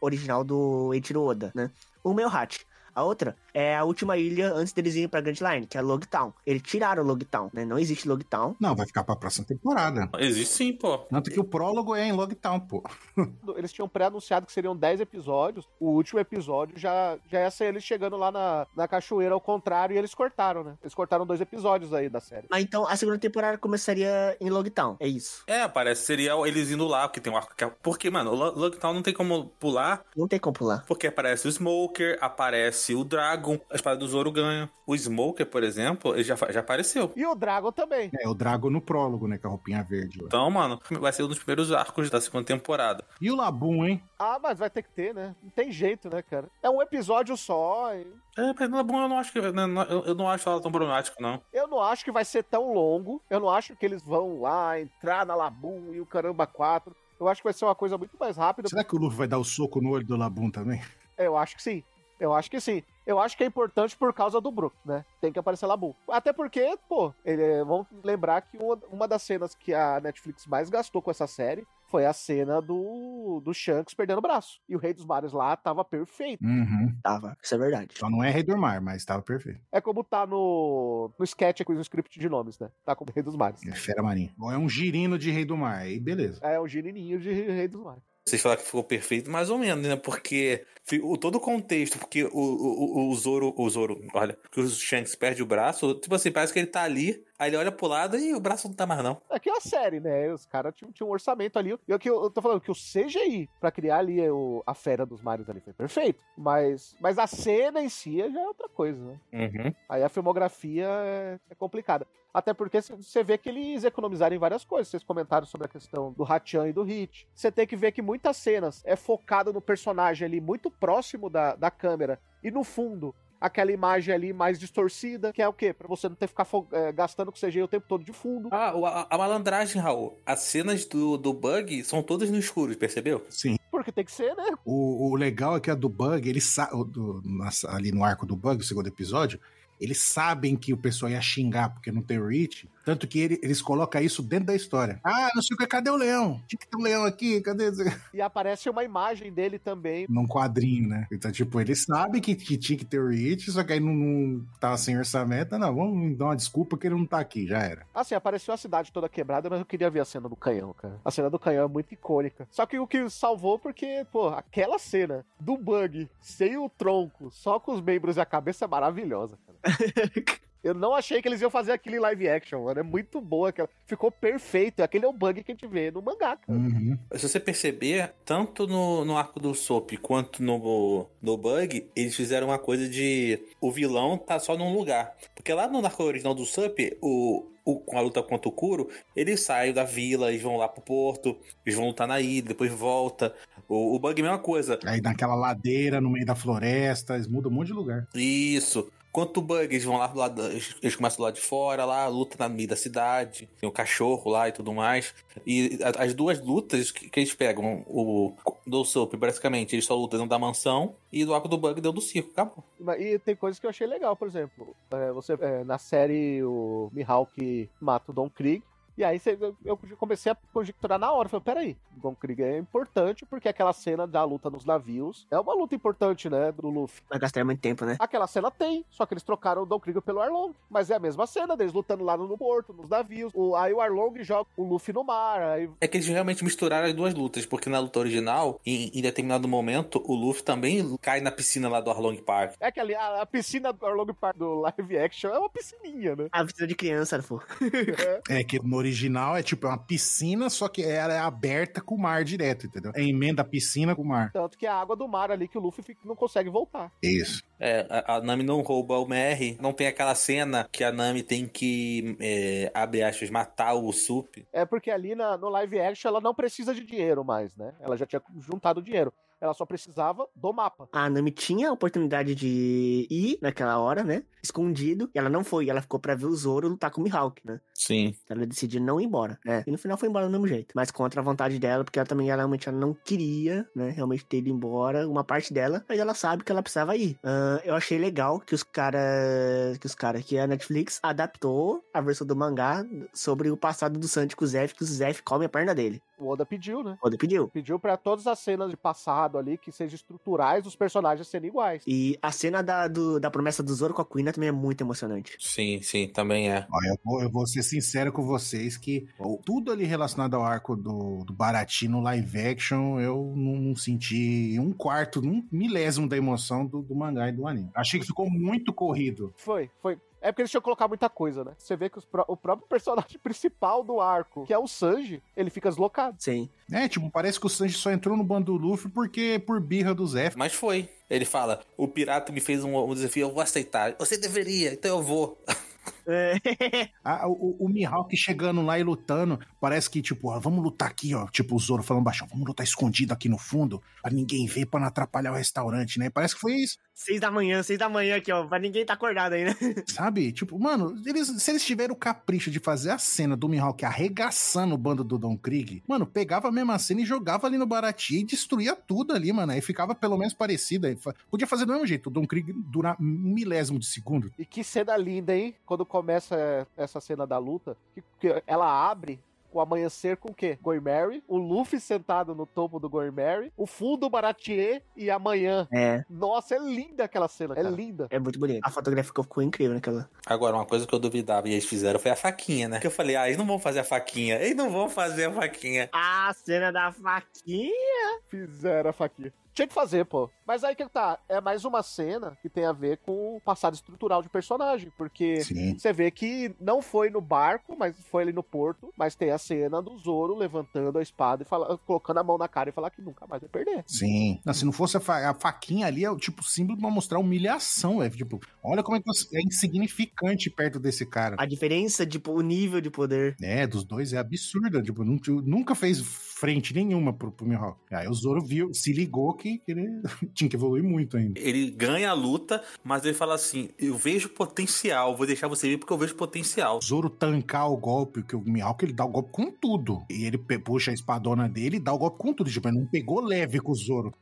original do Eiichiro Oda, né? Uma é o Hat. A outra é a última ilha antes deles irem pra Grand Line, que é Logtown. Eles tiraram Logtown, né? Não existe Logtown. Não, vai ficar pra próxima temporada. Existe sim, pô. Tanto que o prólogo é em Logtown, pô. Eles tinham pré-anunciado que seriam 10 episódios. O último episódio já, já ia ser eles chegando lá na, na cachoeira ao contrário e eles cortaram, né? Eles cortaram dois episódios aí da série. Mas então a segunda temporada começaria em Logtown. É isso. É, parece seria eles indo lá, porque tem um arco que é... Porque, mano, o Lo- Lockdown não tem como pular, Não tem como pular. porque aparece o Smoker, aparece o Dragon, a espada do Zoro ganha. O Smoker, por exemplo, ele já, já apareceu. E o Dragon também. É, o Drago no prólogo, né? Com a roupinha verde. Então, mano, vai ser um dos primeiros arcos da segunda temporada. E o Labum, hein? Ah, mas vai ter que ter, né? Não tem jeito, né, cara? É um episódio só. e É, mas não bom, eu não acho que. né, não- Eu eu não acho ela tão problemático, não. Eu não acho que vai ser tão longo. Eu não acho que eles vão lá entrar na Labum e o caramba 4. Eu acho que vai ser uma coisa muito mais rápida. Será que o Luffy vai dar o soco no olho do Labum também? Eu acho que sim. Eu acho que sim. Eu acho que é importante por causa do Brook, né? Tem que aparecer Labu. Até porque, pô, ele, vamos lembrar que uma, uma das cenas que a Netflix mais gastou com essa série foi a cena do, do Shanks perdendo o braço. E o Rei dos Mares lá tava perfeito. Uhum. Tava. Isso é verdade. Só não é Rei do Mar, mas tava perfeito. É como tá no, no sketch aqui, no script de nomes, né? Tá como Rei dos Mares. É fera marinha. Ou é um girino de Rei do Mar. Aí beleza. É o girininho de Rei dos Mares. Vocês falaram que ficou perfeito, mais ou menos, né? Porque o, todo o contexto, porque o, o- o Zoro, o Zoro, olha, que o Shanks perde o braço, tipo assim, parece que ele tá ali, aí ele olha pro lado e o braço não tá mais, não. Aqui é a série, né? Os caras tinham, tinham um orçamento ali. E aqui eu, eu tô falando que o CGI pra criar ali o, a Fera dos Mares ali foi perfeito. Mas, mas a cena em si já é outra coisa, né? Uhum. Aí a filmografia é, é complicada. Até porque você vê que eles economizaram em várias coisas. Vocês comentaram sobre a questão do Hachan e do Hit. Você tem que ver que muitas cenas é focado no personagem ali muito próximo da, da câmera. E no fundo, aquela imagem ali mais distorcida, que é o quê? Pra você não ter que ficar fo- é, gastando com CGI o tempo todo de fundo. Ah, a, a malandragem, Raul. As cenas do, do Bug são todas no escuro, percebeu? Sim. Porque tem que ser, né? O, o legal é que a do Bug, ele sa- o do- nossa, ali no arco do Bug, o segundo episódio, eles sabem que o pessoal ia xingar porque não tem o Reach. Tanto que ele- eles colocam isso dentro da história. Ah, não sei o que, cadê o leão? Tinha que ter um leão aqui, cadê? E aparece uma imagem dele também. Num quadrinho, né? Então, tipo, eles sabem que, que tinha que ter o Reach, só que aí não, não tava sem orçamento. Não, vamos dar uma desculpa que ele não tá aqui, já era. Assim, apareceu a cidade toda quebrada, mas eu queria ver a cena do canhão, cara. A cena do canhão é muito icônica. Só que o que salvou, porque, pô, aquela cena do bug sem o tronco, só com os membros e a cabeça é maravilhosa, cara. Eu não achei que eles iam fazer aquilo em live action, mano. É muito boa. Aquela... Ficou perfeito. Aquele é o bug que a gente vê no mangá, cara. Uhum. Se você perceber, tanto no, no arco do Soap quanto no, no Bug, eles fizeram uma coisa de o vilão tá só num lugar. Porque lá no arco original do Soap, o, o- com a luta contra o Kuro, eles saem da vila, eles vão lá pro porto, eles vão lutar na ilha, depois volta. O, o Bug, mesma coisa. Aí naquela ladeira, no meio da floresta, eles mudam um monte de lugar. Isso. Quanto o Bug, eles vão lá do lado, eles começam do lado de fora, lá, luta no meio da cidade, tem o cachorro lá e tudo mais. E as duas lutas que, que eles pegam, o do Soap, basicamente, eles só lutam da mansão, e do arco do Bug deu do circo, acabou. E tem coisas que eu achei legal, por exemplo, é, você é, na série o Mihawk mata o Don Krieg. E aí eu- comecei a conjecturar na hora. Falei, peraí, o Don Krieg é importante porque aquela cena da luta nos navios é uma luta importante, né, do Luffy. Vai gastar muito tempo, né? Aquela cena tem, só que eles trocaram o Don Krieg pelo Arlong. Mas é a mesma cena deles lutando lá no porto, nos navios. O, aí o Arlong joga o Luffy no mar. Aí É que eles realmente misturaram as duas lutas, porque na luta original, em, em determinado momento, o Luffy também cai na piscina lá do Arlong Park. é que ali a, a piscina do Arlong Park do live action é uma piscininha, né? A visita de criança, pô. É que no original é tipo é uma piscina, só que ela é aberta com o mar direto, entendeu? É emenda a piscina com o mar. Tanto que é a água do mar ali que o Luffy fica- não consegue voltar. Isso. É, a, a Nami não rouba o MR, não tem aquela cena que a Nami tem que, é, abre aspas, matar o Sup. É porque ali na- no live action ela não precisa de dinheiro mais, né? Ela já tinha juntado dinheiro. Ela só precisava do mapa. A Nami tinha a oportunidade de ir naquela hora, né? Escondido. E ela não foi. Ela ficou pra ver o Zoro lutar com o Mihawk, né? Sim. Ela decidiu não ir embora. É. E no final foi embora do mesmo jeito. Mas contra a vontade dela, porque ela também ela, realmente ela não queria, né? Realmente ter ido embora. Uma parte dela. Mas ela sabe que ela precisava ir. Ah, eu achei legal que os caras. Que os caras, que a Netflix adaptou a versão do mangá sobre o passado do Sanji com o Zef, que o Zef come a perna dele. O Oda pediu, né? Oda pediu. Pediu pra todas as cenas de passado ali que sejam estruturais dos personagens serem iguais. E a cena da, do- da promessa do Zoro com a Kuina também é muito emocionante. Sim, sim, também é. Ó, eu, vou, eu vou ser sincero com vocês que ó, tudo ali relacionado ao arco do, do Baraty no live action, eu não senti um quarto, um milésimo da emoção do, do mangá e do anime. Achei que ficou muito corrido. Foi, foi. É porque eles tinham que colocar muita coisa, né? Você vê que os pró- o próprio personagem principal do arco, que é o Sanji, ele fica deslocado. Sim. É, tipo, parece que o Sanji só entrou no bando do Luffy porque por birra do Zé. Mas foi. Ele fala: o pirata me fez um, um desafio, eu vou aceitar. Você deveria, então eu vou. É, Ah, o, o Mihawk chegando lá e lutando, parece que, tipo, ó, vamos lutar aqui, ó. Tipo, o Zoro falando baixão, vamos lutar escondido aqui no fundo, pra ninguém ver, pra não atrapalhar o restaurante, né? Parece que foi isso, seis da manhã, seis da manhã aqui, ó. Pra ninguém tá acordado ainda. sabe? Tipo, mano, eles, se eles tiverem o capricho de fazer a cena do Mihawk arregaçando o bando do Don Krieg, mano, pegava a mesma cena e jogava ali no Barati e destruía tudo ali, mano. Aí ficava pelo menos parecida. Aí Podia fazer do mesmo jeito, o Don Krieg durar um milésimo de segundo. E que cena linda, hein? Quando começa é, essa cena da luta, que, que ela abre o amanhecer com o quê? Goimeri, o Luffy sentado no topo do Goimeri, o fundo Baratier e amanhã. É, Nossa, é linda aquela cena, é Cara. linda. é muito bonito. A fotografia ficou, ficou incrível naquela. Agora, uma coisa que eu duvidava e eles fizeram foi a faquinha, né? Que eu falei: ah, eles não vão fazer a faquinha. Eles não vão fazer a faquinha. A cena da faquinha. Fizeram a faquinha. Tinha que fazer, pô. Mas aí que tá, é mais uma cena que tem a ver com o passado estrutural de personagem, porque Sim. você vê que não foi no barco, mas foi ali no porto, mas tem a cena do Zoro levantando a espada e fala, colocando a mão na cara e falar que nunca mais vai perder. Sim. Não, se não fosse a, fa- a faquinha ali, é o tipo símbolo pra mostrar humilhação, velho. Tipo, olha como é que é insignificante perto desse cara. A diferença, tipo, o nível de poder. É, dos dois é absurda. Tipo, nun- nunca fez frente nenhuma pro, pro Mihawk. Aí o Zoro viu, se ligou que, que ele tinha que evoluir muito ainda. Ele ganha a luta, mas ele fala assim: eu vejo potencial, vou deixar você vir porque eu vejo potencial. O Zoro tancar o golpe, que o Mihawk ele dá o golpe com tudo. E ele puxa a espadona dele e dá o golpe com tudo. Tipo, ele não pegou leve com o Zoro.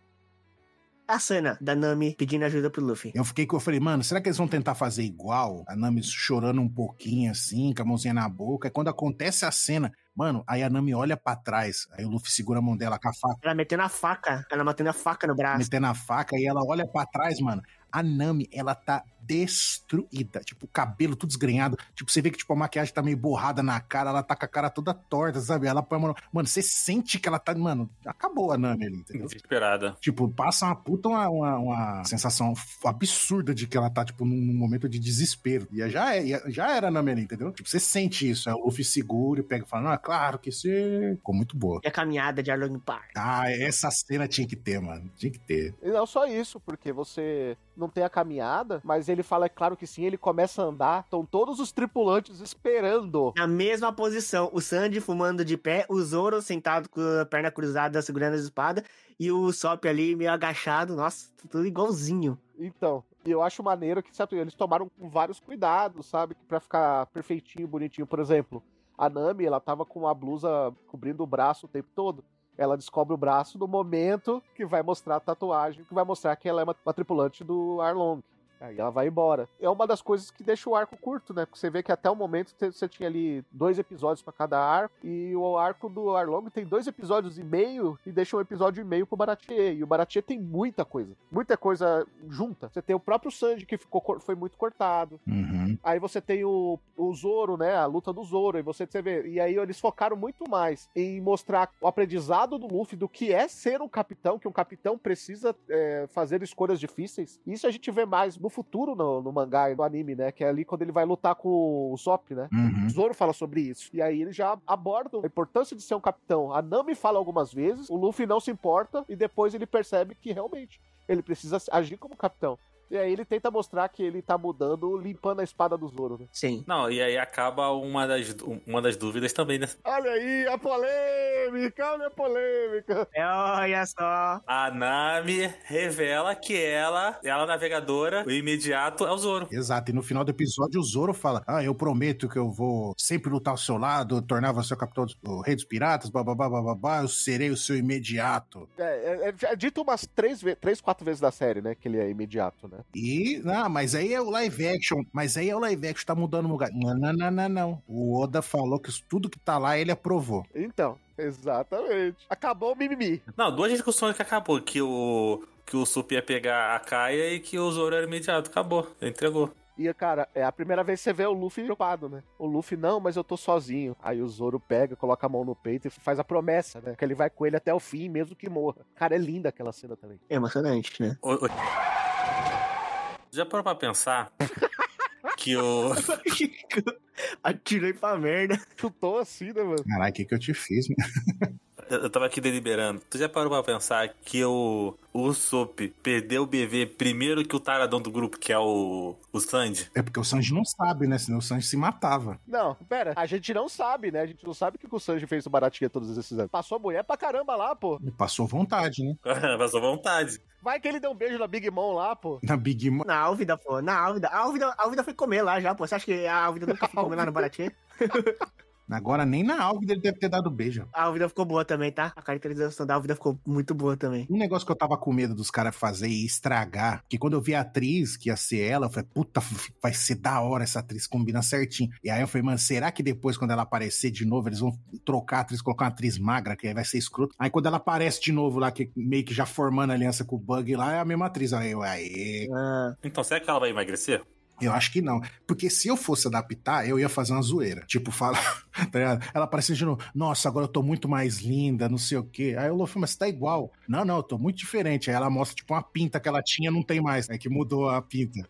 A cena da Nami pedindo ajuda pro Luffy. Eu fiquei que eu falei, mano, será que eles vão tentar fazer igual? A Nami chorando um pouquinho assim, com a mãozinha na boca. E quando acontece a cena, mano, aí a Nami olha pra trás. Aí o Luffy segura a mão dela com a faca, Ela metendo a faca. Ela matando a faca no braço. metendo a faca, e ela olha pra trás, mano. A Nami, ela tá destruída. Tipo, o cabelo tudo desgrenhado. Tipo, você vê que tipo, a maquiagem tá meio borrada na cara, ela tá com a cara toda torta, sabe? Ela, mano, mano, você sente que ela tá. Mano, acabou a Nami ali, entendeu? Desesperada. Tipo, passa uma puta uma, uma, uma sensação absurda de que ela tá, tipo, num, num momento de desespero. E já, é, e já era a Nami ali, entendeu? Tipo, você sente isso. Aí o Luffy segura e pega e fala, ah, claro que você... Ficou muito boa. E a caminhada de Arlong Park. Ah, essa cena tinha que ter, mano. Tinha que ter. E não só isso, porque você não tem a caminhada, mas ele fala, é claro que sim, ele começa a andar, estão todos os tripulantes esperando. Na mesma posição, o Sandy fumando de pé, o Zoro sentado com a perna cruzada, segurando a espada, e o Sop ali meio agachado. Nossa, tudo igualzinho. Então, eu acho maneiro que, sabe, eles tomaram vários cuidados, sabe, pra ficar perfeitinho, bonitinho. Por exemplo, a Nami, ela tava com a blusa cobrindo o braço o tempo todo. Ela descobre o braço no momento que vai mostrar a tatuagem, que vai mostrar que ela é uma, uma tripulante do Arlong. Aí ela vai embora. É uma das coisas que deixa o arco curto, né? Porque você vê que até o momento você tinha ali dois episódios pra cada arco, e o arco do Arlong tem dois episódios e meio, e deixa um episódio e meio pro Baratier. E o Baratier tem muita coisa. Muita coisa junta. Você tem o próprio Sanji, que ficou, foi muito cortado. Uhum. Aí você tem o, o Zoro, né? A luta do Zoro. E você, você vê. E aí eles focaram muito mais em mostrar o aprendizado do Luffy do que é ser um capitão, que um capitão precisa é, fazer escolhas difíceis. Isso a gente vê mais no futuro no, no mangá e no anime, né? Que é ali quando ele vai lutar com o Sop, né? Uhum. O Zoro fala sobre isso. E aí eles já abordam a importância de ser um capitão. A Nami fala algumas vezes, o Luffy não se importa, e depois ele percebe que realmente ele precisa agir como capitão. E aí ele tenta mostrar que ele tá mudando, limpando a espada do Zoro, né? Sim. Não, e aí acaba uma das, uma das dúvidas também, né? Olha aí a polêmica, olha a polêmica. É, olha só. A Nami revela que ela, ela é navegadora, o imediato é o Zoro. Exato, e no final do episódio o Zoro fala: Ah, eu prometo que eu vou sempre lutar ao seu lado, tornar você o capitão do o rei dos piratas, bababá, bababá, eu serei o seu imediato. É, é- é dito umas três, três, quatro vezes da série, né? Que ele é imediato, né? E, não, mas aí é o live action, mas aí é o live action, tá mudando o lugar. Não, não, não, não, não. O Oda falou que tudo que tá lá ele aprovou. Então, exatamente. Acabou o mimimi. Não, duas discussões que acabou, que o que o Sup ia pegar a Kaia e que o Zoro era imediato. Acabou, ele entregou. E, cara, é a primeira vez que você vê o Luffy preocupado, né? O Luffy, não, mas eu tô sozinho. Aí o Zoro pega, coloca a mão no peito e faz a promessa, né? Que ele vai com ele até o fim, mesmo que morra. Cara, é linda aquela cena também. É emocionante, né? O- o- Já parou pra pensar que o. Atirei pra merda. Chutou assim, né, mano? Caralho, o que que eu te fiz, mano? Eu tava aqui deliberando. Tu já parou pra pensar que o, o Sop perdeu o BV primeiro que o taradão do grupo, que é o, o Sandy? É porque o Sanji não sabe, né? Senão o Sanji se matava. Não, pera, a gente não sabe, né? A gente não sabe o que o Sanji fez no Baratinha todos esses anos. Passou mulher pra caramba lá, pô. Ele passou vontade, né? Passou vontade. Vai que ele deu um beijo na Big Mom lá, pô. Na Big Mom. Na Álvida, pô. Na Álvida. A Álvida, a Álvida foi comer lá já, pô. Você acha que a Álvida nunca foi comer lá no Baratinha? Agora nem na Alvida ele deve ter dado beijo. A Álvida ficou boa também, tá? A caracterização da Álvida ficou muito boa também. Um negócio que eu tava com medo dos caras fazer e estragar, que quando eu vi a atriz, que ia ser ela, eu falei, puta, vai ser da hora essa atriz, combina certinho. E aí eu falei, mano, será que depois, quando ela aparecer de novo, eles vão trocar a atriz, colocar uma atriz magra, que aí vai ser escroto? Aí quando ela aparece de novo lá, que meio que já formando aliança com o Bug lá, é a mesma atriz. Aí eu, aê. Ah, Então, será que ela vai emagrecer? Eu acho que não. Porque se eu fosse adaptar, eu ia fazer uma zoeira. Tipo, fala, tá? Ela aparecendo de novo, nossa, agora eu tô muito mais linda, não sei o quê. Aí o Luffy, mas você tá igual. Não, não, eu tô muito diferente. Aí ela mostra, tipo, uma pinta que ela tinha, não tem mais. É que mudou a pinta.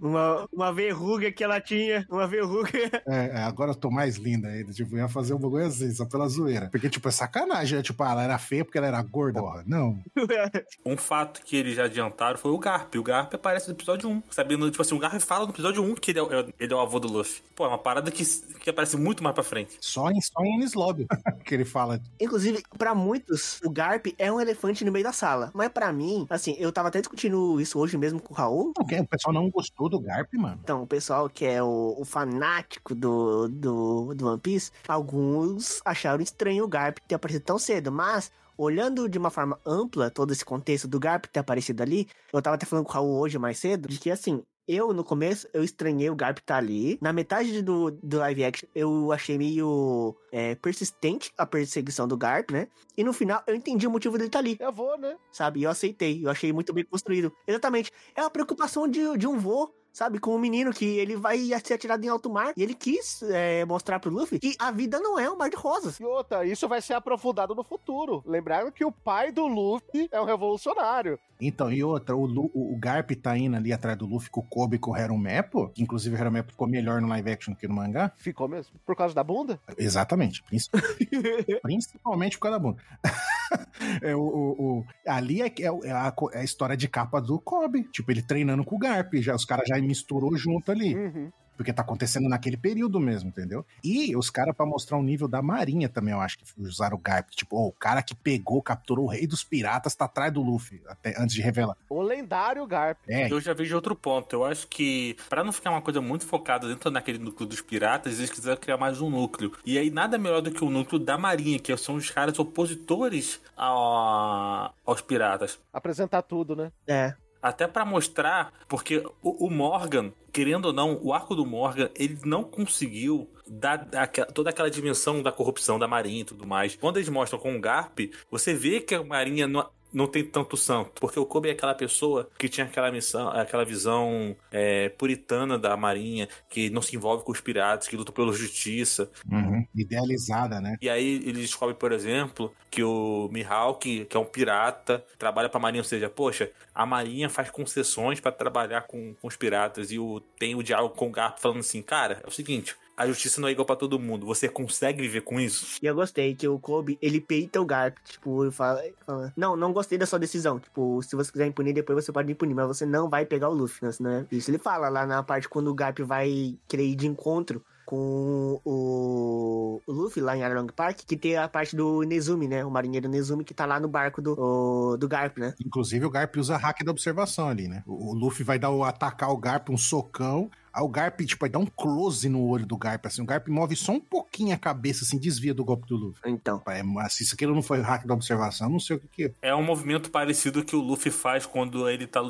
Uma, uma verruga que ela tinha. Uma verruga. É, é, agora eu tô mais linda ainda. Tipo, eu ia fazer um bagulho assim, só pela zoeira. Porque, tipo, é sacanagem. né? Tipo, ah, ela era feia porque ela era gorda. Porra, não. Um fato que eles já adiantaram foi o Garp. O Garp aparece no episódio 1. Sabendo, tipo assim, o Garp fala no episódio 1 que ele é, o- ele é o avô do Luffy. Pô, é uma parada que, que aparece muito mais pra frente. Só em, só em que ele fala. Inclusive, pra muitos, o Garp é um elefante no meio da sala. Mas pra mim, assim, eu tava até discutindo isso hoje mesmo com o Raul. O quê? O pessoal não gostou do Garp, mano. Então, o pessoal que é o, o fanático do, do, do One Piece, alguns acharam estranho o Garp ter aparecido tão cedo, mas olhando de uma forma ampla todo esse contexto do Garp ter aparecido ali, eu tava até falando com o Raul hoje mais cedo, de que assim, Eu, no começo, eu estranhei o Garp tá ali. Na metade do, do live action, eu achei meio é, persistente a perseguição do Garp, né? E no final, eu entendi o motivo dele estar ali, Eu vou, né? sabe? E eu aceitei. Eu achei muito bem construído. Exatamente. É a preocupação de, de um vô. Sabe, com um menino que ele vai ser atirado em alto mar e ele quis é, mostrar pro Luffy que a vida não é um mar de rosas. E outra, isso vai ser aprofundado no futuro. Lembrando que o pai do Luffy é um revolucionário. Então, e outra, o, Lu- o, Garp tá indo ali atrás do Luffy com o Kobe e com o Herumepo, que inclusive o Herumepo ficou melhor no live action que no mangá. Ficou mesmo? Por causa da bunda? Exatamente. princi- Principalmente por causa da bunda. É, o, o- o- ali é, é é a, é a história de capa do Kobe. Tipo, ele treinando com o Garp. Já, os caras já misturou junto ali. Uhum. Porque tá acontecendo naquele período mesmo, entendeu? E os caras, pra mostrar o nível da marinha também, eu acho que usaram o Garp. Tipo, ó, o cara que pegou, capturou o rei dos piratas, tá atrás do Luffy, até antes de revelar. O lendário Garp. É, Eu já vejo outro ponto. Eu acho que, pra não ficar uma coisa muito focada dentro daquele núcleo dos piratas, eles quiseram criar mais um núcleo. E aí, nada melhor do que o núcleo da Marinha, que são os caras opositores a- aos piratas. Apresentar tudo, né? É. Até pra mostrar, porque o, o Morgan, querendo ou não, o arco do Morgan, ele não conseguiu dar aque- toda aquela dimensão da corrupção da Marinha e tudo mais. Quando eles mostram com o Garp, você vê que a Marinha não, não tem tanto santo. Porque o Kobe é aquela pessoa que tinha aquela missão, aquela visão é, puritana da Marinha, que não se envolve com os piratas, que luta pela justiça. uhum, idealizada, né? E aí ele descobre, por exemplo, que o Mihawk, que é um pirata, trabalha pra Marinha, ou seja, poxa, a Marinha faz concessões pra trabalhar com, com os piratas e o, tem o diálogo com o Garp falando assim, cara, é o seguinte, a justiça não é igual pra todo mundo, você consegue viver com isso? E eu gostei que o Kobe, ele peita o Garp, tipo, ele fala, fala, não, não gostei da sua decisão, tipo, se você quiser me punir, depois você pode me punir, mas você não vai pegar o Luffy, né? É- Isso ele fala lá na parte quando o Garp vai querer ir de encontro com o, o Luffy lá em Arlong Park, que tem a parte do Nezumi, né? O marinheiro Nezumi que tá lá no barco do, o- do Garp, né? Inclusive, o Garp usa hack da observação ali, né? O, o Luffy vai dar o, atacar o Garp, um socão. Aí o Garp, tipo, vai dar um close no olho do Garp, assim. O Garp move só um pouquinho a cabeça, assim, desvia do golpe do Luffy. Então. É, mas se isso aquilo não foi hack da observação, eu não sei o que que é. É um movimento parecido que o Luffy faz quando ele tá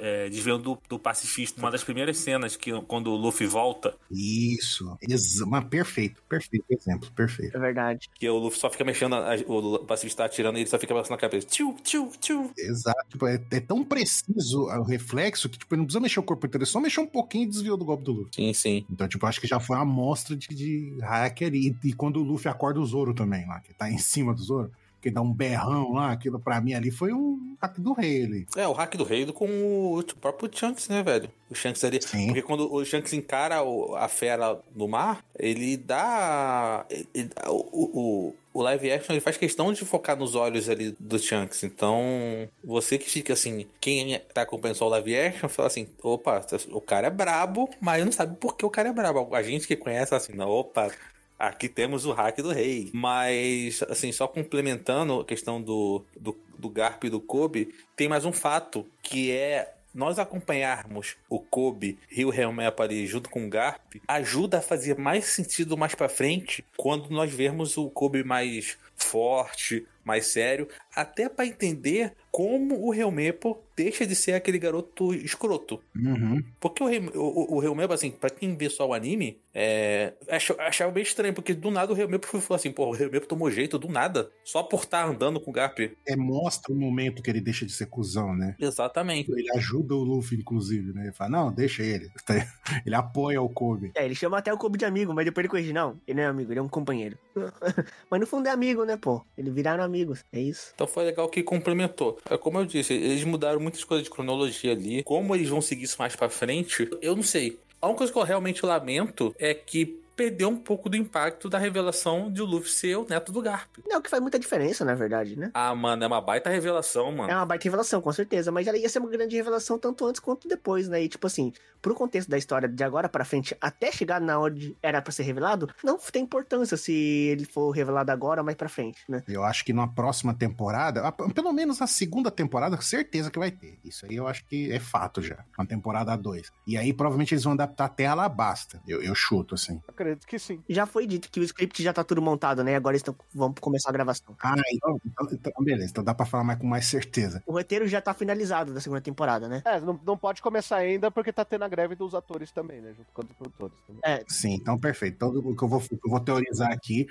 é, desviando do, do pacifista. Uma das primeiras cenas que quando o Luffy volta, Isso. Exa mas perfeito, perfeito exemplo, perfeito. É verdade. que o Luffy só fica mexendo, a- o pacifista tá atirando e ele só fica balançando a cabeça. Tchiu, tchiu, tchiu. Exato. Tipo, é, é tão preciso o reflexo que, tipo, ele não precisa mexer o corpo inteiro, ele só mexer um pouquinho e desviou do golpe do Luffy. Sim, sim. Então, tipo, acho que já foi uma amostra de, de hacker. E, e quando o Luffy acorda o Zoro também, lá, que tá em cima do Zoro, que dá um berrão lá, aquilo pra mim ali foi um hack do rei ali. É, o hack do rei com o próprio Shanks, né, velho? O Shanks ali. Sim. Porque quando o Shanks encara a fera no mar, ele dá. ele- o, o, o live action ele faz questão de focar nos olhos ali do Shanks. Então, você que fica assim, quem tá acompanhando só o live action, fala assim: opa, o cara é brabo, mas não sabe por que o cara é brabo. A gente que conhece assim, não, opa. Aqui temos o hack do rei. Mas, assim, só complementando a questão do, do, do Garp e do Kobe, tem mais um fato, que é nós acompanharmos o Kobe e o Helmepa ali junto com o Garp, ajuda a fazer mais sentido mais pra frente quando nós vermos o Kobe mais forte, mais sério, até pra entender como o Helmepo deixa de ser aquele garoto escroto. Uhum. Porque o, o, assim, pra quem vê só o anime, é, achava bem estranho, porque do nada o Helmepo falou assim, pô, o Helmepo tomou jeito do nada, só por estar andando com o Garp. É, mostra o momento que ele deixa de ser cuzão, né? Exatamente. Ele ajuda o Luffy, inclusive, né? Ele fala, não, deixa ele. Ele apoia o Kobe. É, ele chama até o Kobe de amigo, mas depois ele corrige, não, ele não é amigo, ele é um companheiro. mas no fundo é amigo, né, pô? Eles viraram amigos, é isso. Então foi legal que complementou. É como eu disse, eles mudaram muitas coisas de cronologia ali. Como eles vão seguir isso mais pra frente, eu não sei. A única coisa que eu realmente lamento é que perdeu um pouco do impacto da revelação de o Luffy ser o neto do Garp. É o que faz muita diferença, na verdade, né? Ah, mano, é uma baita revelação, mano. É uma baita revelação, com certeza, mas ela ia ser uma grande revelação tanto antes quanto depois, né? E tipo assim, pro contexto da história de agora pra frente, até chegar na onde era pra ser revelado, não tem importância se ele for revelado agora ou mais pra frente, né? Eu acho que na próxima temporada, a- pelo menos na segunda temporada, certeza que vai ter. Isso aí eu acho que é fato já. Na temporada 2. E aí provavelmente eles vão adaptar até Alabasta. Eu, eu chuto, assim. Acredito que sim. Já foi dito que o script já tá tudo montado, né? Agora eles tão, vão começar a gravação. Ah, então, então- então, beleza. Então dá pra falar mais com mais certeza. O roteiro já tá finalizado da segunda temporada, né? É, não, não pode começar ainda porque tá tendo a greve dos atores também, né? Junto com os produtores também. É, Sim, então perfeito. Então o que eu vou, o que eu vou teorizar aqui,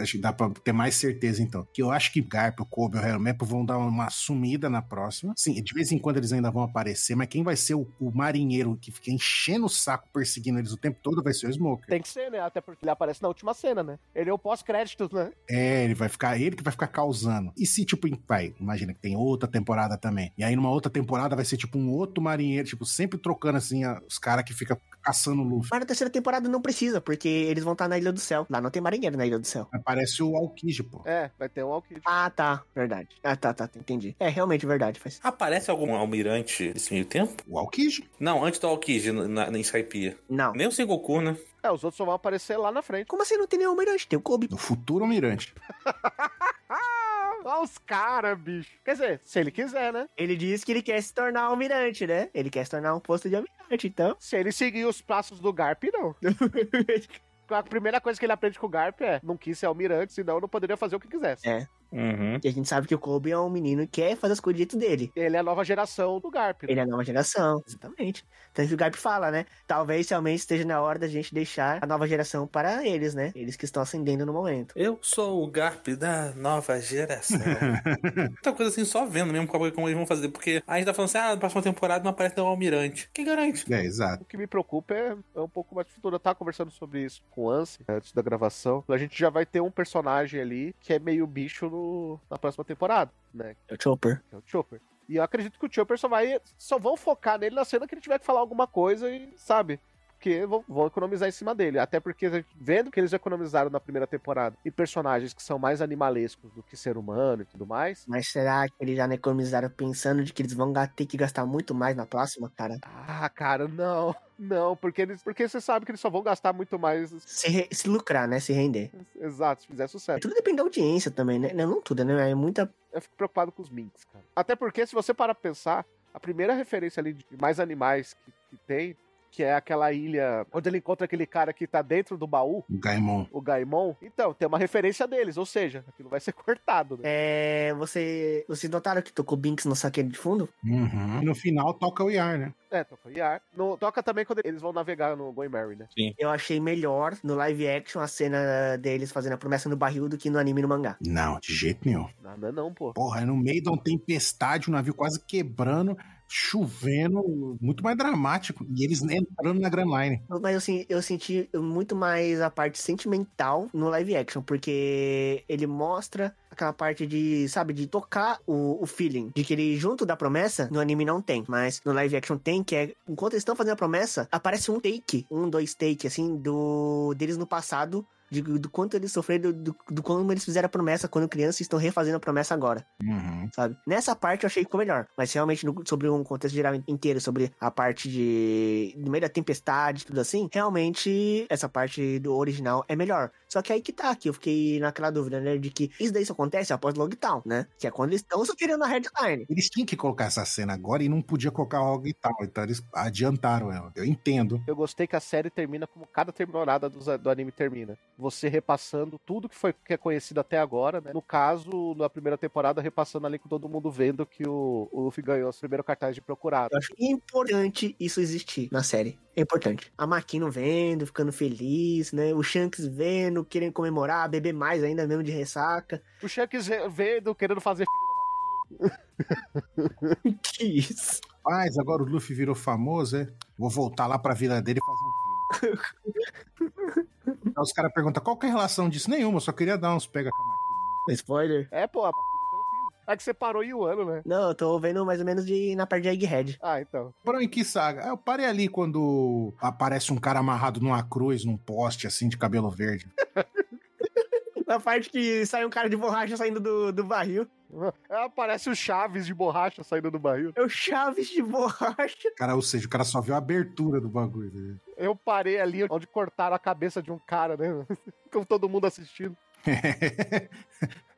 acho que dá pra ter mais certeza então. Que eu acho que Garp, o Kobe e o Helmepo vão dar uma sumida na próxima. Sim, de vez em quando eles ainda vão aparecer, mas quem vai ser o, o marinheiro que fica enchendo o saco perseguindo eles o tempo todo vai ser o Smoker. Tem que ser, né? Até porque ele aparece na última cena, né? Ele é o pós-créditos, né? É, ele vai ficar, ele que vai ficar causando. E se, tipo, vai, imagina que tem outra temporada também. E aí, numa outra temporada, vai ser tipo um outro marinheiro, tipo, sempre trocando assim a- os caras que ficam caçando o Luffy. mas na terceira temporada não precisa, porque eles vão estar na Ilha do Céu. Lá não tem marinheiro na Ilha do Céu. Aparece o Aokiji, pô. É, vai ter um Alkid. Ah, tá. Verdade. Ah, tá, tá. Entendi. É, realmente verdade. Faz... Aparece algum almirante nesse meio tempo? O Aokiji. Não, antes do Aokiji, na, na, em Skypiea. Não. Nem o Sengoku, né? É, os outros só vão aparecer lá na frente. Como assim não tem nenhum almirante? Tem o Kobe. Do futuro almirante. Olha os caras, bicho. Quer dizer, se ele quiser, né? Ele diz que ele quer se tornar almirante, né? Ele quer se tornar um posto de almirante, então. Se ele seguir os passos do Garp, não. A primeira coisa que ele aprende com o Garp é não quis ser almirante, senão não poderia fazer o que quisesse. É. Uhum. E a gente sabe que o Kobe é um menino que quer fazer as coisas do jeito dele. Ele é a nova geração do Garp. né? Ele é a nova geração, exatamente. Tanto que o Garp fala, né? Talvez realmente esteja na hora da gente deixar a nova geração para eles, né? Eles que estão ascendendo no momento. Eu sou o Garp da nova geração. Muita coisa assim, só vendo mesmo como eles vão fazer. Porque a gente tá falando assim, ah, na próxima temporada não aparece o almirante. Quem garante? É, exato. O que me preocupa é, é um pouco mais futuro. Eu tava conversando sobre isso com o Anse antes da gravação. A gente já vai ter um personagem ali que é meio bicho no- na próxima temporada, né? É o Chopper. É o Chopper. E eu acredito que o Chopper só vai. Só vão focar nele na cena que ele tiver que falar alguma coisa e, sabe? Porque vão, vão economizar em cima dele. Até porque, vendo que eles economizaram na primeira temporada e personagens que são mais animalescos do que ser humano e tudo mais. Mas será que eles já não economizaram pensando de que eles vão ter que gastar muito mais na próxima, cara? Ah, cara, não. Não, porque eles. Porque você sabe que eles só vão gastar muito mais. Se, re- se lucrar, né? Se render. Exato, se fizer sucesso. Tudo depende da audiência também, né? Não, não tudo, né? É muita. eu fico preocupado com os minks, cara. Até porque, se você parar pra pensar, a primeira referência ali de mais animais que, que tem, que é aquela ilha onde ele encontra aquele cara que tá dentro do baú, O Gaimon. o Gaimon. Então, tem uma referência deles, ou seja, aquilo vai ser cortado, né? É. Você. Vocês notaram que tocou Binks no saqueiro de fundo? Uhum. E no final toca o Yar, né? É, toca Yar. No, toca também quando eles vão navegar no Going Mary, né? Eu achei melhor no live action a cena deles fazendo a promessa no barril do que no anime e no mangá. Não, de jeito nenhum. Nada não, pô. Porra, é no meio de uma tempestade, o navio quase quebrando, chovendo, muito mais dramático. E eles entrando na Grand Line. Mas eu, sen- eu senti muito mais a parte sentimental no live action, porque ele mostra aquela parte de, sabe, de tocar o, o feeling. De que ele, junto da promessa, no anime não tem. Mas no live action tem, que é, enquanto eles estão fazendo a promessa, aparece um take, um, dois take, assim, do deles no passado. De, do quanto eles sofreram, do, do, do como eles fizeram a promessa quando crianças e estão refazendo a promessa agora Uhum. sabe? Nessa parte eu achei que ficou melhor. Mas realmente, no- sobre um contexto geral inteiro, sobre a parte de. no meio da tempestade, tudo assim, realmente essa parte do original é melhor. Só que aí que tá, que eu fiquei naquela dúvida, né? De que isso daí só acontece após Logtown, né? Que é quando eles estão sofrendo a headline. Eles tinham que colocar essa cena agora e não podia colocar e tal. Então eles adiantaram ela. Eu entendo. Eu gostei que a série termina como cada temporada do, do anime termina. Você repassando tudo que foi que é conhecido até agora, né? No caso, na primeira temporada, repassando ali com todo mundo vendo que o, o Luffy ganhou o primeiro cartaz de procurado. Eu acho importante isso existir na série. É importante. A Makino vendo, ficando feliz, né? O Shanks vendo, querendo comemorar, beber mais ainda mesmo de ressaca. O Shanks ve- vendo, querendo fazer que isso? Mas agora o Luffy virou famoso, é? Vou voltar lá pra vila dele e fazer um. Aí os caras perguntam qual que é a relação disso? Nenhuma, só queria dar uns pega com a máquina. Spoiler? É, pô, a. É que você parou em um ano, né? Não, eu tô vendo mais ou menos de, na parte de Egghead. Ah, então. Parou em que saga? Ah, Eu parei ali quando aparece um cara amarrado numa cruz, num poste, assim, de cabelo verde. Na parte que sai um cara de borracha saindo do, do barril. Ah, Parece o Chaves de borracha saindo do barril. É o Chaves de borracha. Cara, ou seja, o cara só viu a abertura do bagulho. né? Eu parei ali onde cortaram a cabeça de um cara, né? Com todo mundo assistindo.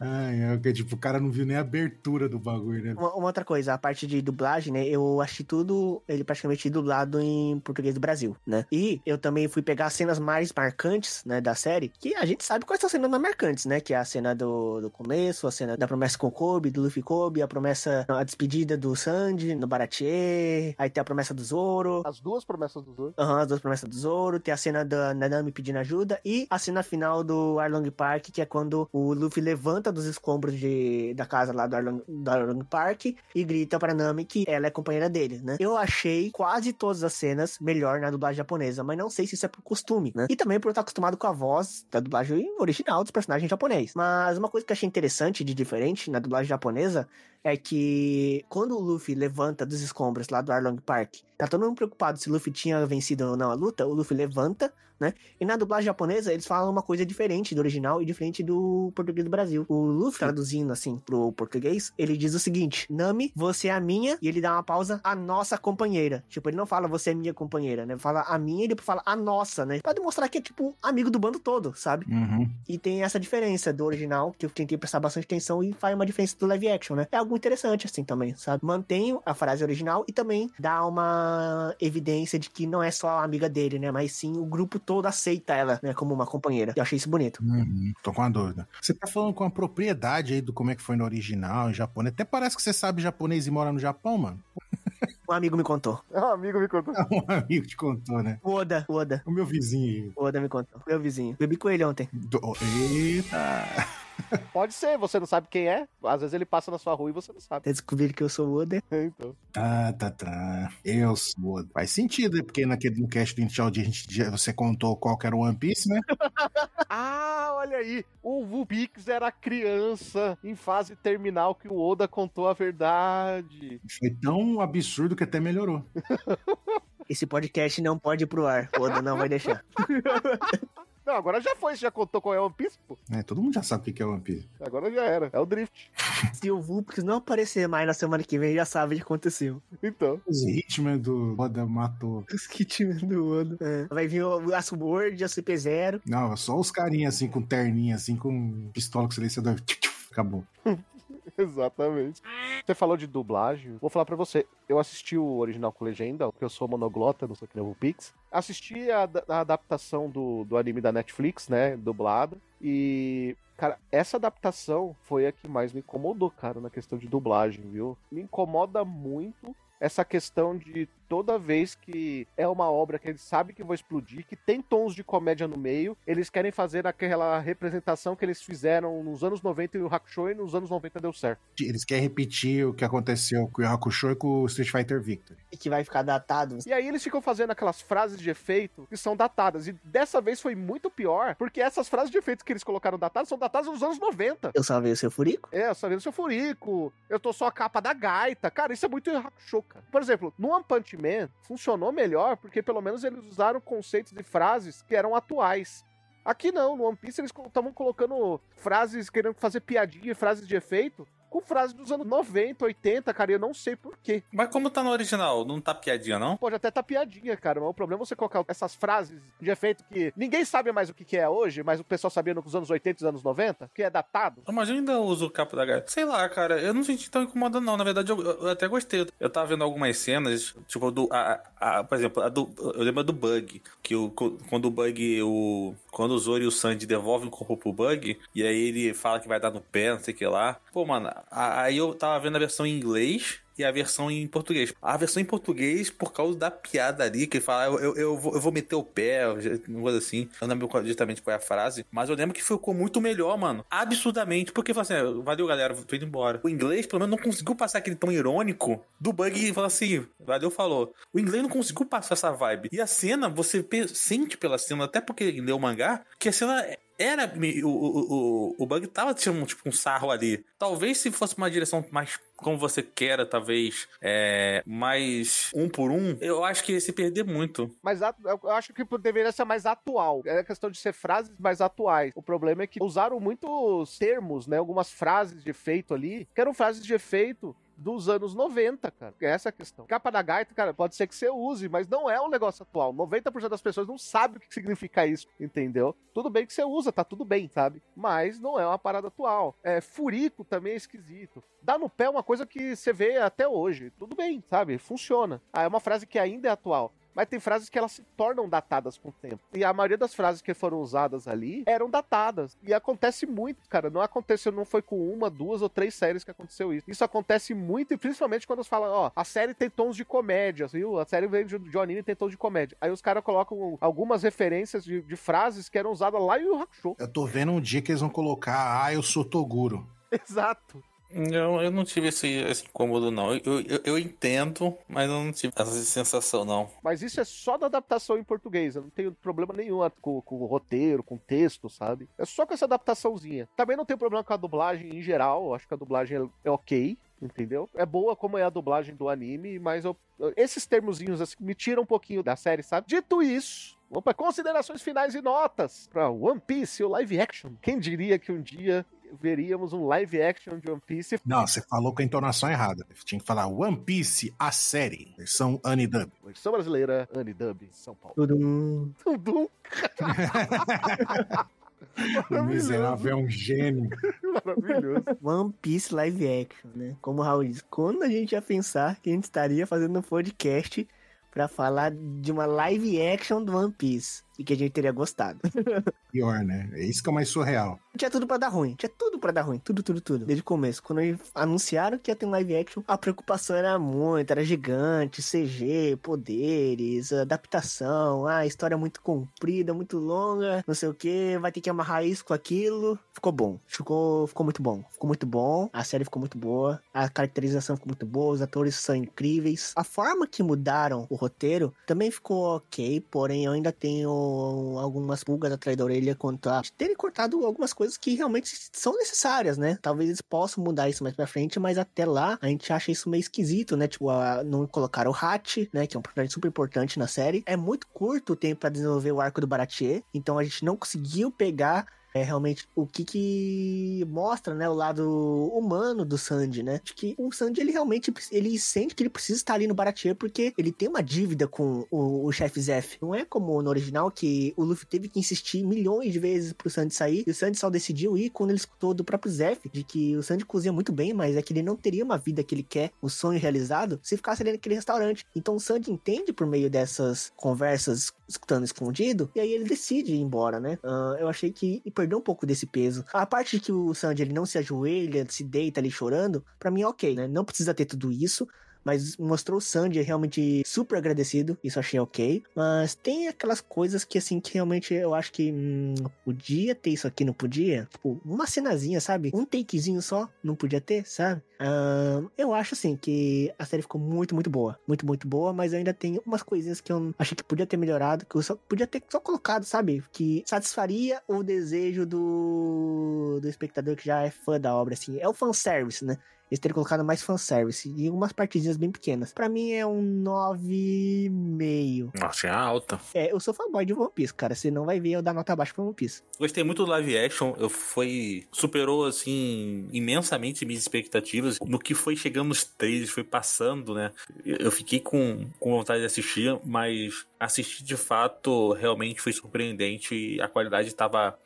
ai, é que, tipo, o cara não viu nem a abertura do bagulho, né? Uma, uma outra coisa, a parte de dublagem, né? Eu achei tudo, ele praticamente dublado em português do Brasil, né? E eu também fui pegar as cenas mais marcantes, né, da série, que a gente sabe quais são as cenas mais marcantes, né? Que é a cena do, do começo, a cena da promessa com o Kobe, do Luffy Kobe, a promessa, a despedida do Sanji no Baratier, aí tem a promessa do Zoro, As duas promessas do Zoro. Aham, as duas promessas do Zoro, tem a cena da Nanami pedindo ajuda e a cena final do Arlong Park, que é quando o Luffy levanta dos escombros de, da casa lá do Arlong, do Arlong Park e grita pra Nami que ela é companheira dele, né? Eu achei quase todas as cenas melhor na dublagem japonesa, mas não sei se isso é por costume, né? E também por eu estar acostumado com a voz da dublagem original dos personagens japoneses. Mas uma coisa que eu achei interessante de diferente na dublagem japonesa é que quando o Luffy levanta dos escombros lá do Arlong Park, tá todo mundo preocupado se o Luffy tinha vencido ou não a luta, o Luffy levanta, né? E na dublagem japonesa eles falam uma coisa diferente do original e diferente do português do Brasil. O Luffy, traduzindo assim pro português, ele diz o seguinte: Nami, você é a minha, e ele dá uma pausa, a nossa companheira. Tipo, ele não fala você é minha companheira, né? Fala a minha e depois fala a nossa, né? Pra demonstrar que é tipo amigo do bando todo, sabe? Uhum. E tem essa diferença do original, que eu tentei prestar bastante atenção e faz uma diferença do live action, né? É algo interessante, assim, também, sabe? Mantém a frase original e também dá uma evidência de que não é só a amiga dele, né? Mas sim o grupo todo aceita ela, né? Como uma companheira. Eu achei isso bonito. Uhum. Tô com uma dúvida. Você tá falando com a propriedade aí do como é que foi no original, em japonês. Até parece que você sabe japonês e mora no Japão, mano. Um amigo me contou. Um amigo me contou. Um amigo te contou, né? O Oda, o Oda. O meu vizinho. O Oda me contou. Meu vizinho. Bebi com ele ontem. Do... Eita! Pode ser, você não sabe quem é. Às vezes ele passa na sua rua e você não sabe. Até descobrir que eu sou o Oda. Então. Tá, tá, tá. Eu sou. Faz sentido, né? Porque naquele no cast do inicial dia a gente, já- você contou qual que era o One Piece, né? Ah, olha aí. O Vupix era criança em fase terminal que o Oda contou a verdade. Foi tão absurdo que até melhorou. Esse podcast não pode ir pro ar. O Oda não vai deixar. Não, agora já foi. Você já contou qual é o One Piece, pô? É, todo mundo já sabe o que é o One Piece. Agora já era. É o Drift. Se o Vulpix não aparecer mais na semana que vem, já sabe o que aconteceu. Então. Os Hitman do Oda matou. Os que time do Oda. É. Vai vir o Aço Word, a CP0. Não, só os carinhas assim, com terninha, assim, com pistola com silenciador. Acabou. Exatamente. Você falou de dublagem. Vou falar pra você. Eu assisti o original com legenda, porque eu sou monoglota, não sou que nem o Pix. Assisti a, a adaptação do, do anime da Netflix, né? Dublada. E. Cara, essa adaptação foi a que mais me incomodou, cara, na questão de dublagem, viu? Me incomoda muito essa questão de toda vez que é uma obra que eles sabem que vai explodir, que tem tons de comédia no meio, eles querem fazer aquela representação que eles fizeram nos anos 90 e o Hakusho e nos anos 90 deu certo. Eles querem repetir o que aconteceu com o Hakusho e com o Street Fighter Victory. E que vai ficar datado. E aí eles ficam fazendo aquelas frases de efeito que são datadas. E dessa vez foi muito pior, porque essas frases de efeito que eles colocaram datadas são datadas nos anos 90. Eu salvei o seu furico? É, sabendo seu furico, eu tô só a capa da gaita. Cara, isso é muito Hakusho, cara. Por exemplo, no One Punch Man funcionou melhor porque pelo menos eles usaram conceitos e frases que eram atuais. Aqui não, no One Piece eles estavam colocando frases, querendo fazer piadinha, frases de efeito, com frases dos anos 90, 80, cara, e eu não sei porquê. Mas como tá no original, não tá piadinha, não? Pode até tá piadinha, cara, mas o problema é você colocar essas frases de efeito que ninguém sabe mais o que que é hoje, mas o pessoal sabia nos anos 80 e anos 90, que é datado. Mas eu ainda uso o capo da gaita. Sei lá, cara, eu não senti tão incomodado, não. Na verdade, eu, eu até gostei. Eu tava vendo algumas cenas, tipo, do. A, a- por exemplo, a do, eu lembro do Bug. Que o, quando o Bug. O, quando o Zoro e o Sandy devolvem o corpo pro Bug, e aí ele fala que vai dar no pé, não sei o que lá. Pô, mano, aí eu tava vendo a versão em inglês. E a versão em português. A versão em português, por causa da piada ali, que ele fala, eu, eu, eu vou, eu vou meter o pé, uma coisa assim. Eu não lembro justamente qual é a frase. Mas eu lembro que ficou muito melhor, mano. Absurdamente. Porque fala assim, "Ah, valeu, galera, tô indo embora. O inglês, pelo menos, não conseguiu passar aquele tom irônico do bug e falar assim, valeu, falou. O inglês não conseguiu passar essa vibe. E a cena, você sente pela cena, até porque leu o mangá, que a cena era. O, o, o, o bug tava tirando tipo, um sarro ali. Talvez se fosse uma direção mais como você quer, talvez, é, mais um por um, eu acho que ia se perder muito. Mas eu acho que deveria ser mais atual. É questão de ser frases mais atuais. O problema é que usaram muitos termos, né? Algumas frases de efeito ali, que eram frases de efeito dos anos 90, cara. Essa é a questão. Capa da gaita, cara, pode ser que você use, mas não é um negócio atual. 90% das pessoas não sabe o que significa isso, entendeu? Tudo bem que você usa, tá tudo bem, sabe? Mas não é uma parada atual. É, furico também é esquisito. Dá no pé é uma coisa que você vê até hoje. Tudo bem, sabe? Funciona. Ah, é uma frase que ainda é atual mas tem frases que elas se tornam datadas com o tempo. E a maioria das frases que foram usadas ali eram datadas. E acontece muito, cara. Não aconteceu, não foi com uma, duas ou três séries que aconteceu isso. Isso acontece muito, e principalmente quando eles falam, ó, a série tem tons de comédia, viu? A série vem de, anime e tem tons de comédia. Aí os caras colocam algumas referências de, de, frases que eram usadas lá em Yu Hakusho. Eu tô vendo um dia que eles vão colocar, ah, eu sou Toguro. Exato. Eu, eu não tive esse, esse incômodo, não. Eu, eu, eu, entendo, mas eu não tive essa sensação, não. Mas isso é só da adaptação em português. Eu não tenho problema nenhum com, com o roteiro, com o texto, sabe? É só com essa adaptaçãozinha. Também não tenho problema com a dublagem em geral. Acho que a dublagem é, é ok entendeu? É boa como é a dublagem do anime, mas eu, esses termozinhos assim, me tiram um pouquinho da série, sabe? Dito isso, vamos para considerações finais e notas para One Piece, o live action. Quem diria que um dia veríamos um live action de One Piece. Não, você falou com a entonação errada. Tinha que falar One Piece, a série, versão Unidub. Versão brasileira, Unidub, São Paulo. Tudum. Tudum. O miserável é um gênio. Maravilhoso. One Piece live action, né? Como o Raul diz, quando a gente ia pensar que a gente estaria fazendo um podcast para falar de uma live action do One Piece e que a gente teria gostado. Pior, né? É isso que é mais surreal. Tinha tudo para dar ruim. Tinha tudo para dar ruim. Tudo, tudo, tudo. Desde o começo. Quando eles anunciaram que ia ter um live action, a preocupação era muito. Era gigante, CG, poderes, adaptação. Ah, história muito comprida, muito longa, não sei o que. Vai ter que amarrar isso com aquilo. Ficou bom. Ficou, ficou muito bom. Ficou muito bom. A série ficou muito boa. A caracterização ficou muito boa. Os atores são incríveis. A forma que mudaram o roteiro também ficou ok. Porém, eu ainda tenho algumas pulgas atrás da orelha quanto a terem cortado algumas coisas que realmente são necessárias, né? Talvez eles possam mudar isso mais pra frente, mas até lá a gente acha isso meio esquisito, né? Tipo, a, não colocar o Hat, né? Que é um personagem super importante na série. É muito curto o tempo para desenvolver o arco do Baratier, então a gente não conseguiu pegar é realmente o que que mostra, né, o lado humano do Sandy, né? De que o Sandy, ele realmente, ele sente que ele precisa estar ali no Baratier porque ele tem uma dívida com o, o chefe Zef. Não é como no original que o Luffy teve que insistir milhões de vezes pro Sandy sair e o Sandy só decidiu ir quando ele escutou do próprio Zef de que o Sandy cozinha muito bem, mas é que ele não teria uma vida que ele quer, o sonho realizado, se ficasse ali naquele restaurante. Então o Sandy entende por meio dessas conversas escutando escondido e aí ele decide ir embora, né? Uh, eu achei que perdeu um pouco desse peso. A parte que o Sanji ele não se ajoelha, se deita ali chorando, para mim é ok, né? Não precisa ter tudo isso mas mostrou o Sandy realmente super agradecido, isso achei ok. Mas tem aquelas coisas que, assim, que realmente eu acho que hum, podia ter isso aqui, não podia? Tipo, uma cenazinha, sabe? Um takezinho só, não podia ter, sabe? Eu acho, assim, que a série ficou muito, muito boa. Muito, muito boa, mas ainda tenho umas coisinhas que eu achei que podia ter melhorado, que eu só podia ter só colocado, sabe? Que satisfaria o desejo do, do espectador que já é fã da obra, assim. É o fanservice, né? Eles teriam colocado mais fanservice e umas partidinhas bem pequenas. Para mim é um 9,5. Nossa, é alta. É, eu sou fanboy de One Piece, cara. Você não vai ver eu dar nota baixa pra One Piece. Gostei muito do live action. Eu foi. Superou, assim, imensamente minhas expectativas. No que foi chegando nos trailers, foi passando, né? Eu fiquei com, com vontade de assistir, mas assistir de fato realmente foi surpreendente e a qualidade estava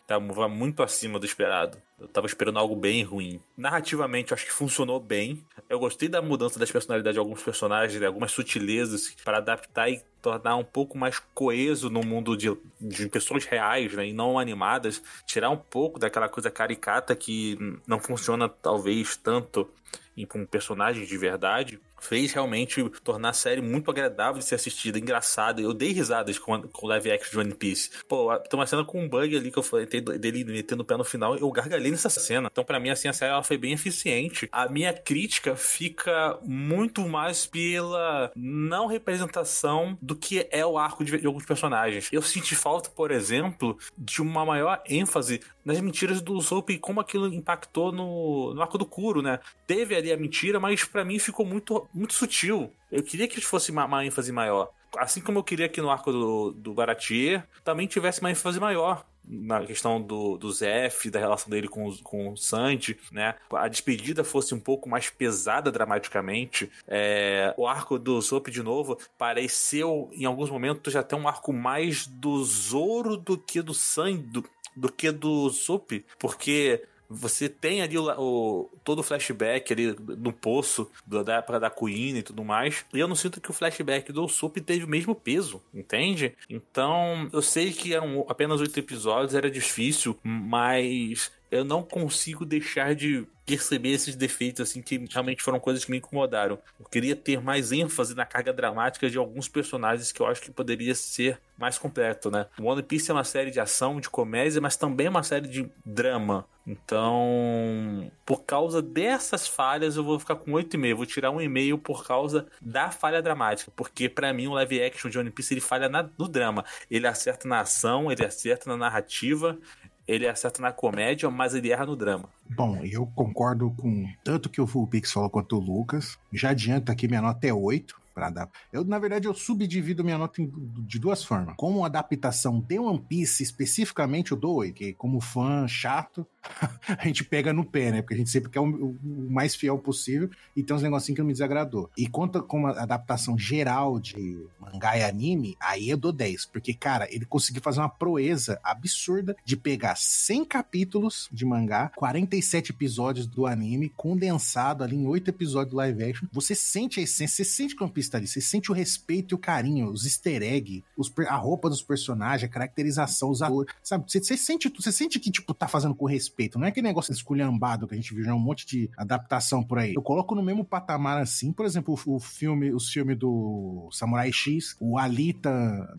muito acima do esperado. Eu tava esperando algo bem ruim. Narrativamente, eu acho que funcionou bem. Eu gostei da mudança das personalidades de alguns personagens, algumas sutilezas para adaptar e tornar um pouco mais coeso no mundo de, de pessoas reais, né, e não animadas. Tirar um pouco daquela coisa caricata que não funciona talvez tanto em um personagem de verdade fez realmente tornar a série muito agradável de ser assistida, engraçada. Eu dei risadas com, com o live action de One Piece. Pô, tem uma cena com um bug ali que eu falei dele metendo o pé no final. Eu gargalhei nessa cena. Então, para mim, assim, a série ela foi bem eficiente. A minha crítica fica muito mais pela não representação do que é o arco de, de alguns personagens. Eu senti falta, por exemplo, de uma maior ênfase nas mentiras do Soap e como aquilo impactou no, no arco do Kuro, né? Teve ali a mentira, mas para mim ficou muito muito sutil. Eu queria que fosse uma, uma ênfase maior. assim como eu queria que no arco do, do Baratier também tivesse uma ênfase maior na questão do, do Zef, da relação dele com, com o Sanji, né? A despedida fosse um pouco mais pesada dramaticamente. É, o arco do Zop, de novo, pareceu, em alguns momentos, ter um arco mais do Zoro do que do Sanji, do, do que do Zop, porque você tem ali o, o- todo o flashback ali no poço do- da época da Queen e tudo mais. E eu não sinto que o flashback do Sup teve o mesmo peso, entende? Então, eu sei que eram apenas oito episódios, era difícil, mas eu não consigo deixar de perceber esses defeitos assim que realmente foram coisas que me incomodaram. Eu queria ter mais ênfase na carga dramática de alguns personagens que eu acho que poderia ser mais completo, né? O One Piece é uma série de ação, de comédia, mas também é uma série de drama. Então, por causa dessas falhas, eu vou ficar com 8,5. Vou tirar um e-mail por causa da falha dramática. Porque, pra mim, o live action de One Piece ele falha na- no drama. Ele acerta na ação, ele acerta na narrativa, ele acerta na comédia, mas ele erra no drama. Bom, eu concordo com tanto que o Full Pix falou quanto o Lucas. Já adianto aqui, minha nota é 8. Pra dar. Eu, na verdade, eu subdivido minha nota em- de duas formas. Como adaptação de One Piece, especificamente, eu dou 8. Que como fã chato, a gente pega no pé, né? Porque a gente sempre quer o, o- o mais fiel possível e tem uns negocinhos que não me desagradou. E quanto como a adaptação geral de mangá e anime, aí eu dou 10. Porque, cara, ele conseguiu fazer uma proeza absurda de pegar 100 capítulos de mangá, 47 episódios do anime, condensado ali em 8 episódios do live action. Você sente a essência, você sente que o One Piece tá ali, você sente o respeito e o carinho, os easter egg, os per- a roupa dos personagens, a caracterização, os atores, sabe? Você, você sente, você sente que, tipo, tá fazendo com respeito, não é aquele negócio esculhambado que a gente viu já um monte de adaptação por aí. Eu coloco no mesmo patamar assim, por exemplo, o, o filme, os filmes do Samurai X, o Alita,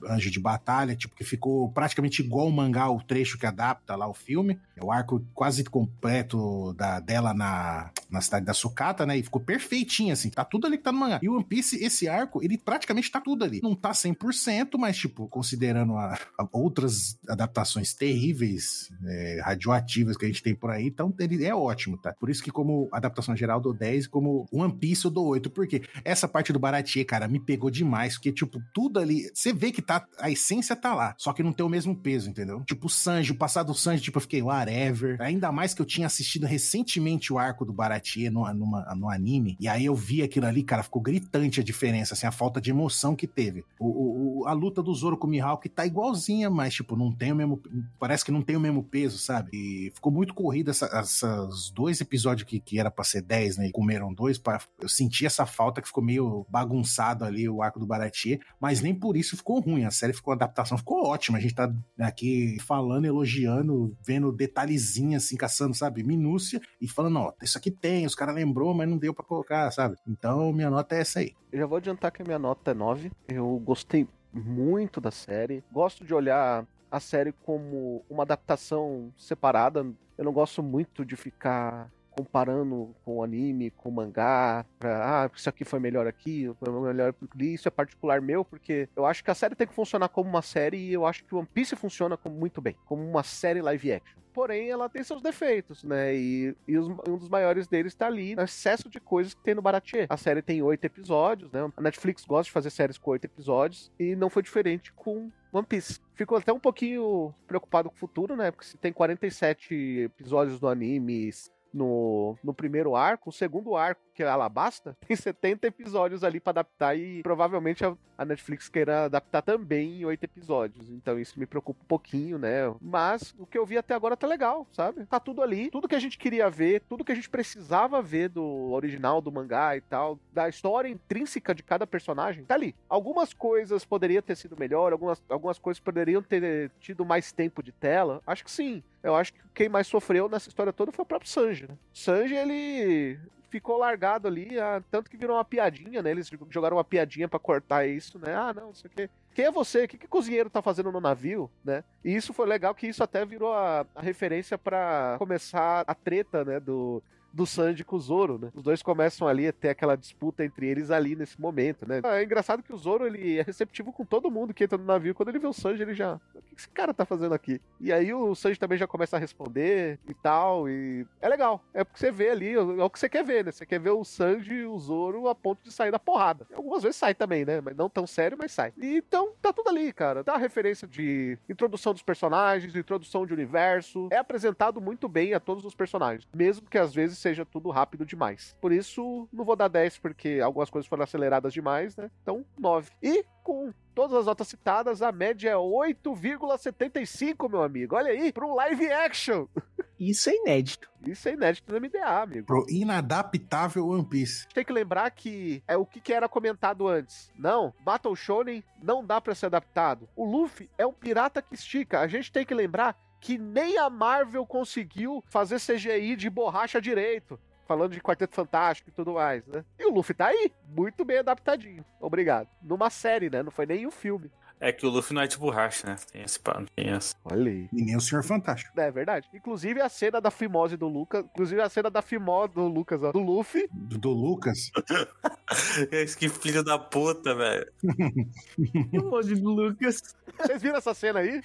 Anjo de Batalha, tipo, que ficou praticamente igual o mangá, o trecho que adapta lá o filme. É o arco quase completo da, dela na, na cidade da Sucata, né? E ficou perfeitinho, assim. Tá tudo ali que tá no mangá. E o One Piece, esse arco, ele praticamente tá tudo ali. Não tá 100%, mas, tipo, considerando a- a outras adaptações terríveis, é, radioativas que a gente tem por aí, então ele é ótimo, tá? Por isso que, como adaptação geral, dou 10, como One Piece eu dou 8. Porque essa parte do Baratie, cara, me pegou demais. Porque, tipo, tudo ali. Você vê que tá. A essência tá lá. Só que não tem o mesmo peso, entendeu? Tipo, o Sanji, o passado do Sanji, tipo, eu fiquei whatever. Ainda mais que eu tinha assistido recentemente o arco do Baratie no, numa- no anime. E aí eu vi aquilo ali, cara, ficou gritante a diferença, assim, a falta de emoção que teve. O, o- a luta do Zoro com o Mihawk tá igualzinha, mas, tipo, não tem o mesmo. Parece que não tem o mesmo peso, sabe? E ficou muito corrida essa, essas dois episódios que, que era pra ser 10, né? E comeram dois. Pra, eu senti essa falta que ficou meio bagunçado ali o arco do Baratie, mas nem por isso ficou ruim. A série ficou, a adaptação ficou ótima. A gente tá aqui falando, elogiando, vendo detalhezinho, assim, caçando, sabe? Minúcia e falando, ó, isso aqui tem, os caras lembrou, mas não deu pra colocar, sabe? Então, minha nota é essa aí. Eu já vou adiantar que a minha nota é 9. Eu gostei muito da série. Gosto de olhar a série como uma adaptação separada. Eu não gosto muito de ficar comparando com anime, com mangá, pra, ah, isso aqui foi melhor aqui, foi melhor. Isso é particular meu, porque eu acho que a série tem que funcionar como uma série e eu acho que One Piece funciona como- muito bem, como uma série live action. Porém, ela tem seus defeitos, né? E, e os- um dos maiores deles tá ali no excesso de coisas que tem no Baratie. A série tem oito episódios, né? A Netflix gosta de fazer séries com oito episódios e não foi diferente com One Piece. Fico até um pouquinho preocupado com o futuro, né? Porque se tem 47 episódios do anime no, no primeiro arco, o segundo arco, que é Alabasta, tem 70 episódios ali pra adaptar e provavelmente a, Netflix queira adaptar também em oito episódios. Então isso me preocupa um pouquinho, né? Mas o que eu vi até agora tá legal, sabe? Tá tudo ali, tudo que a gente queria ver, tudo que a gente precisava ver do original do mangá e tal, da história intrínseca de cada personagem, tá ali. Algumas coisas poderiam ter sido melhor, algumas, algumas coisas poderiam ter tido mais tempo de tela. Acho que sim. Eu acho que quem mais sofreu nessa história toda foi o próprio Sanji, né? Sanji, ele ficou largado ali, ah, tanto que virou uma piadinha, né? Eles jogaram uma piadinha pra cortar isso, né? Ah, não, isso aqui. Quem é você? O que, que o cozinheiro tá fazendo no navio, né? E isso foi legal que isso até virou a, a referência pra começar a treta, né? Do, do Sanji com o Zoro, né? Os dois começam ali a ter aquela disputa entre eles ali nesse momento, né? É engraçado que o Zoro, ele é receptivo com todo mundo que entra no navio. Quando ele vê o Sanji, ele já... O que esse cara tá fazendo aqui? E aí o Sanji também já começa a responder e tal, e... É legal. É porque você vê ali, é o que você quer ver, né? Você quer ver o Sanji e o Zoro a ponto de sair da porrada. Algumas vezes sai também, né? Mas não tão sério, mas sai. E então, tá tudo ali, cara. Dá referência de introdução dos personagens, introdução de universo. É apresentado muito bem a todos os personagens. Mesmo que às vezes seja tudo rápido demais. Por isso, não vou dar 10, porque algumas coisas foram aceleradas demais, né? Então, 9. E com todas as notas citadas, a média é 8,75, meu amigo. Olha aí, para um live action. Isso é inédito. Isso é inédito no MDA, amigo. Pro inadaptável One Piece. Tem que lembrar que é o que, que era comentado antes. Não, Battle Shonen não dá pra ser adaptado. O Luffy é um pirata que estica. A gente tem que lembrar que nem a Marvel conseguiu fazer CGI de borracha direito. Falando de Quarteto Fantástico e tudo mais, né? E o Luffy tá aí, muito bem adaptadinho. Obrigado. Numa série, né? Não foi nem um filme. É que o Luffy não é de borracha, né? Tem esse pano, tem essa. Olha aí. E nem o Senhor Fantástico. É verdade. Inclusive a cena da fimose do Lucas. Inclusive a cena da fimose do Lucas, ó. Do Luffy. Do, do Lucas. Esse que filho da puta, velho. Emoji do Lucas. Vocês viram essa cena aí?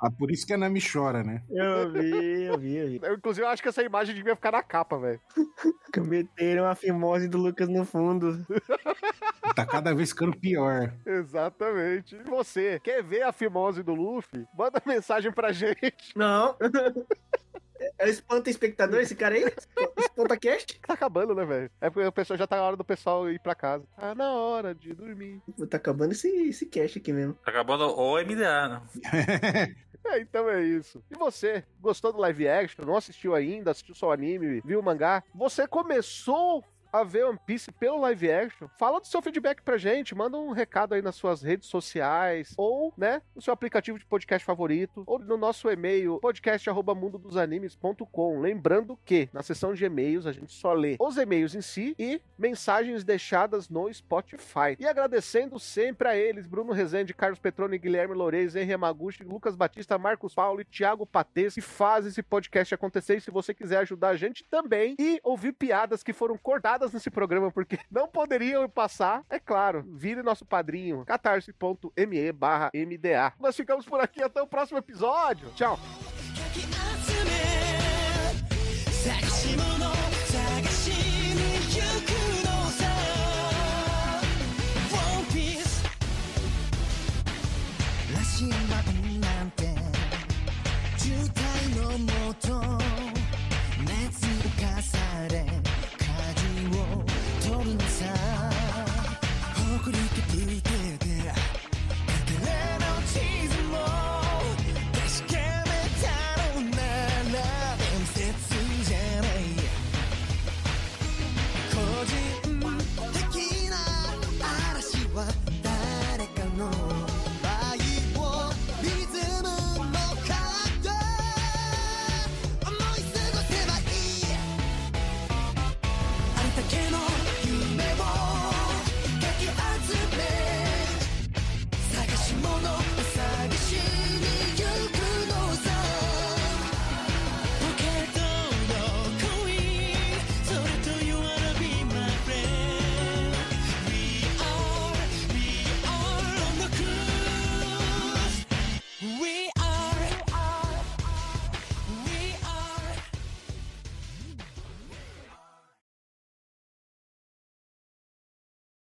ah, por isso que a Nami chora, né? Eu vi, eu vi, eu vi. Eu, inclusive, eu acho que essa imagem devia ficar na capa, velho. Meteram a fimose do Lucas no fundo. Tá cada vez ficando pior. Exatamente. E você, quer ver a fimose do Luffy? Manda mensagem pra gente. Não. É o espanta espectador esse cara aí? Espanta cast? Tá acabando, né, velho? É porque o pessoal já tá na hora do pessoal ir pra casa. Tá na hora de dormir. Tá acabando esse, esse cast aqui mesmo. Tá acabando o MDA, né? É, então é isso. E você, gostou do live action? Não assistiu ainda? Assistiu só o anime? Viu o mangá? Você começou a ver One Piece pelo live action, fala do seu feedback pra gente, manda um recado aí nas suas redes sociais, ou, né, no seu aplicativo de podcast favorito, ou no nosso e-mail, podcast.mundodosanimes.com. Lembrando que, na seção de e-mails, a gente só lê os e-mails em si e mensagens deixadas no Spotify. E agradecendo sempre a eles, Bruno Rezende, Carlos Petroni, Guilherme Loureiro, Henri Yamaguchi, Lucas Batista, Marcos Paulo e Thiago Patês, que fazem esse podcast acontecer. E se você quiser ajudar a gente também e ouvir piadas que foram cortadas piadas nesse programa porque não poderiam passar, é claro. Vire nosso padrinho, catarse.me barra MDA. Nós ficamos por aqui, até o próximo episódio. tchau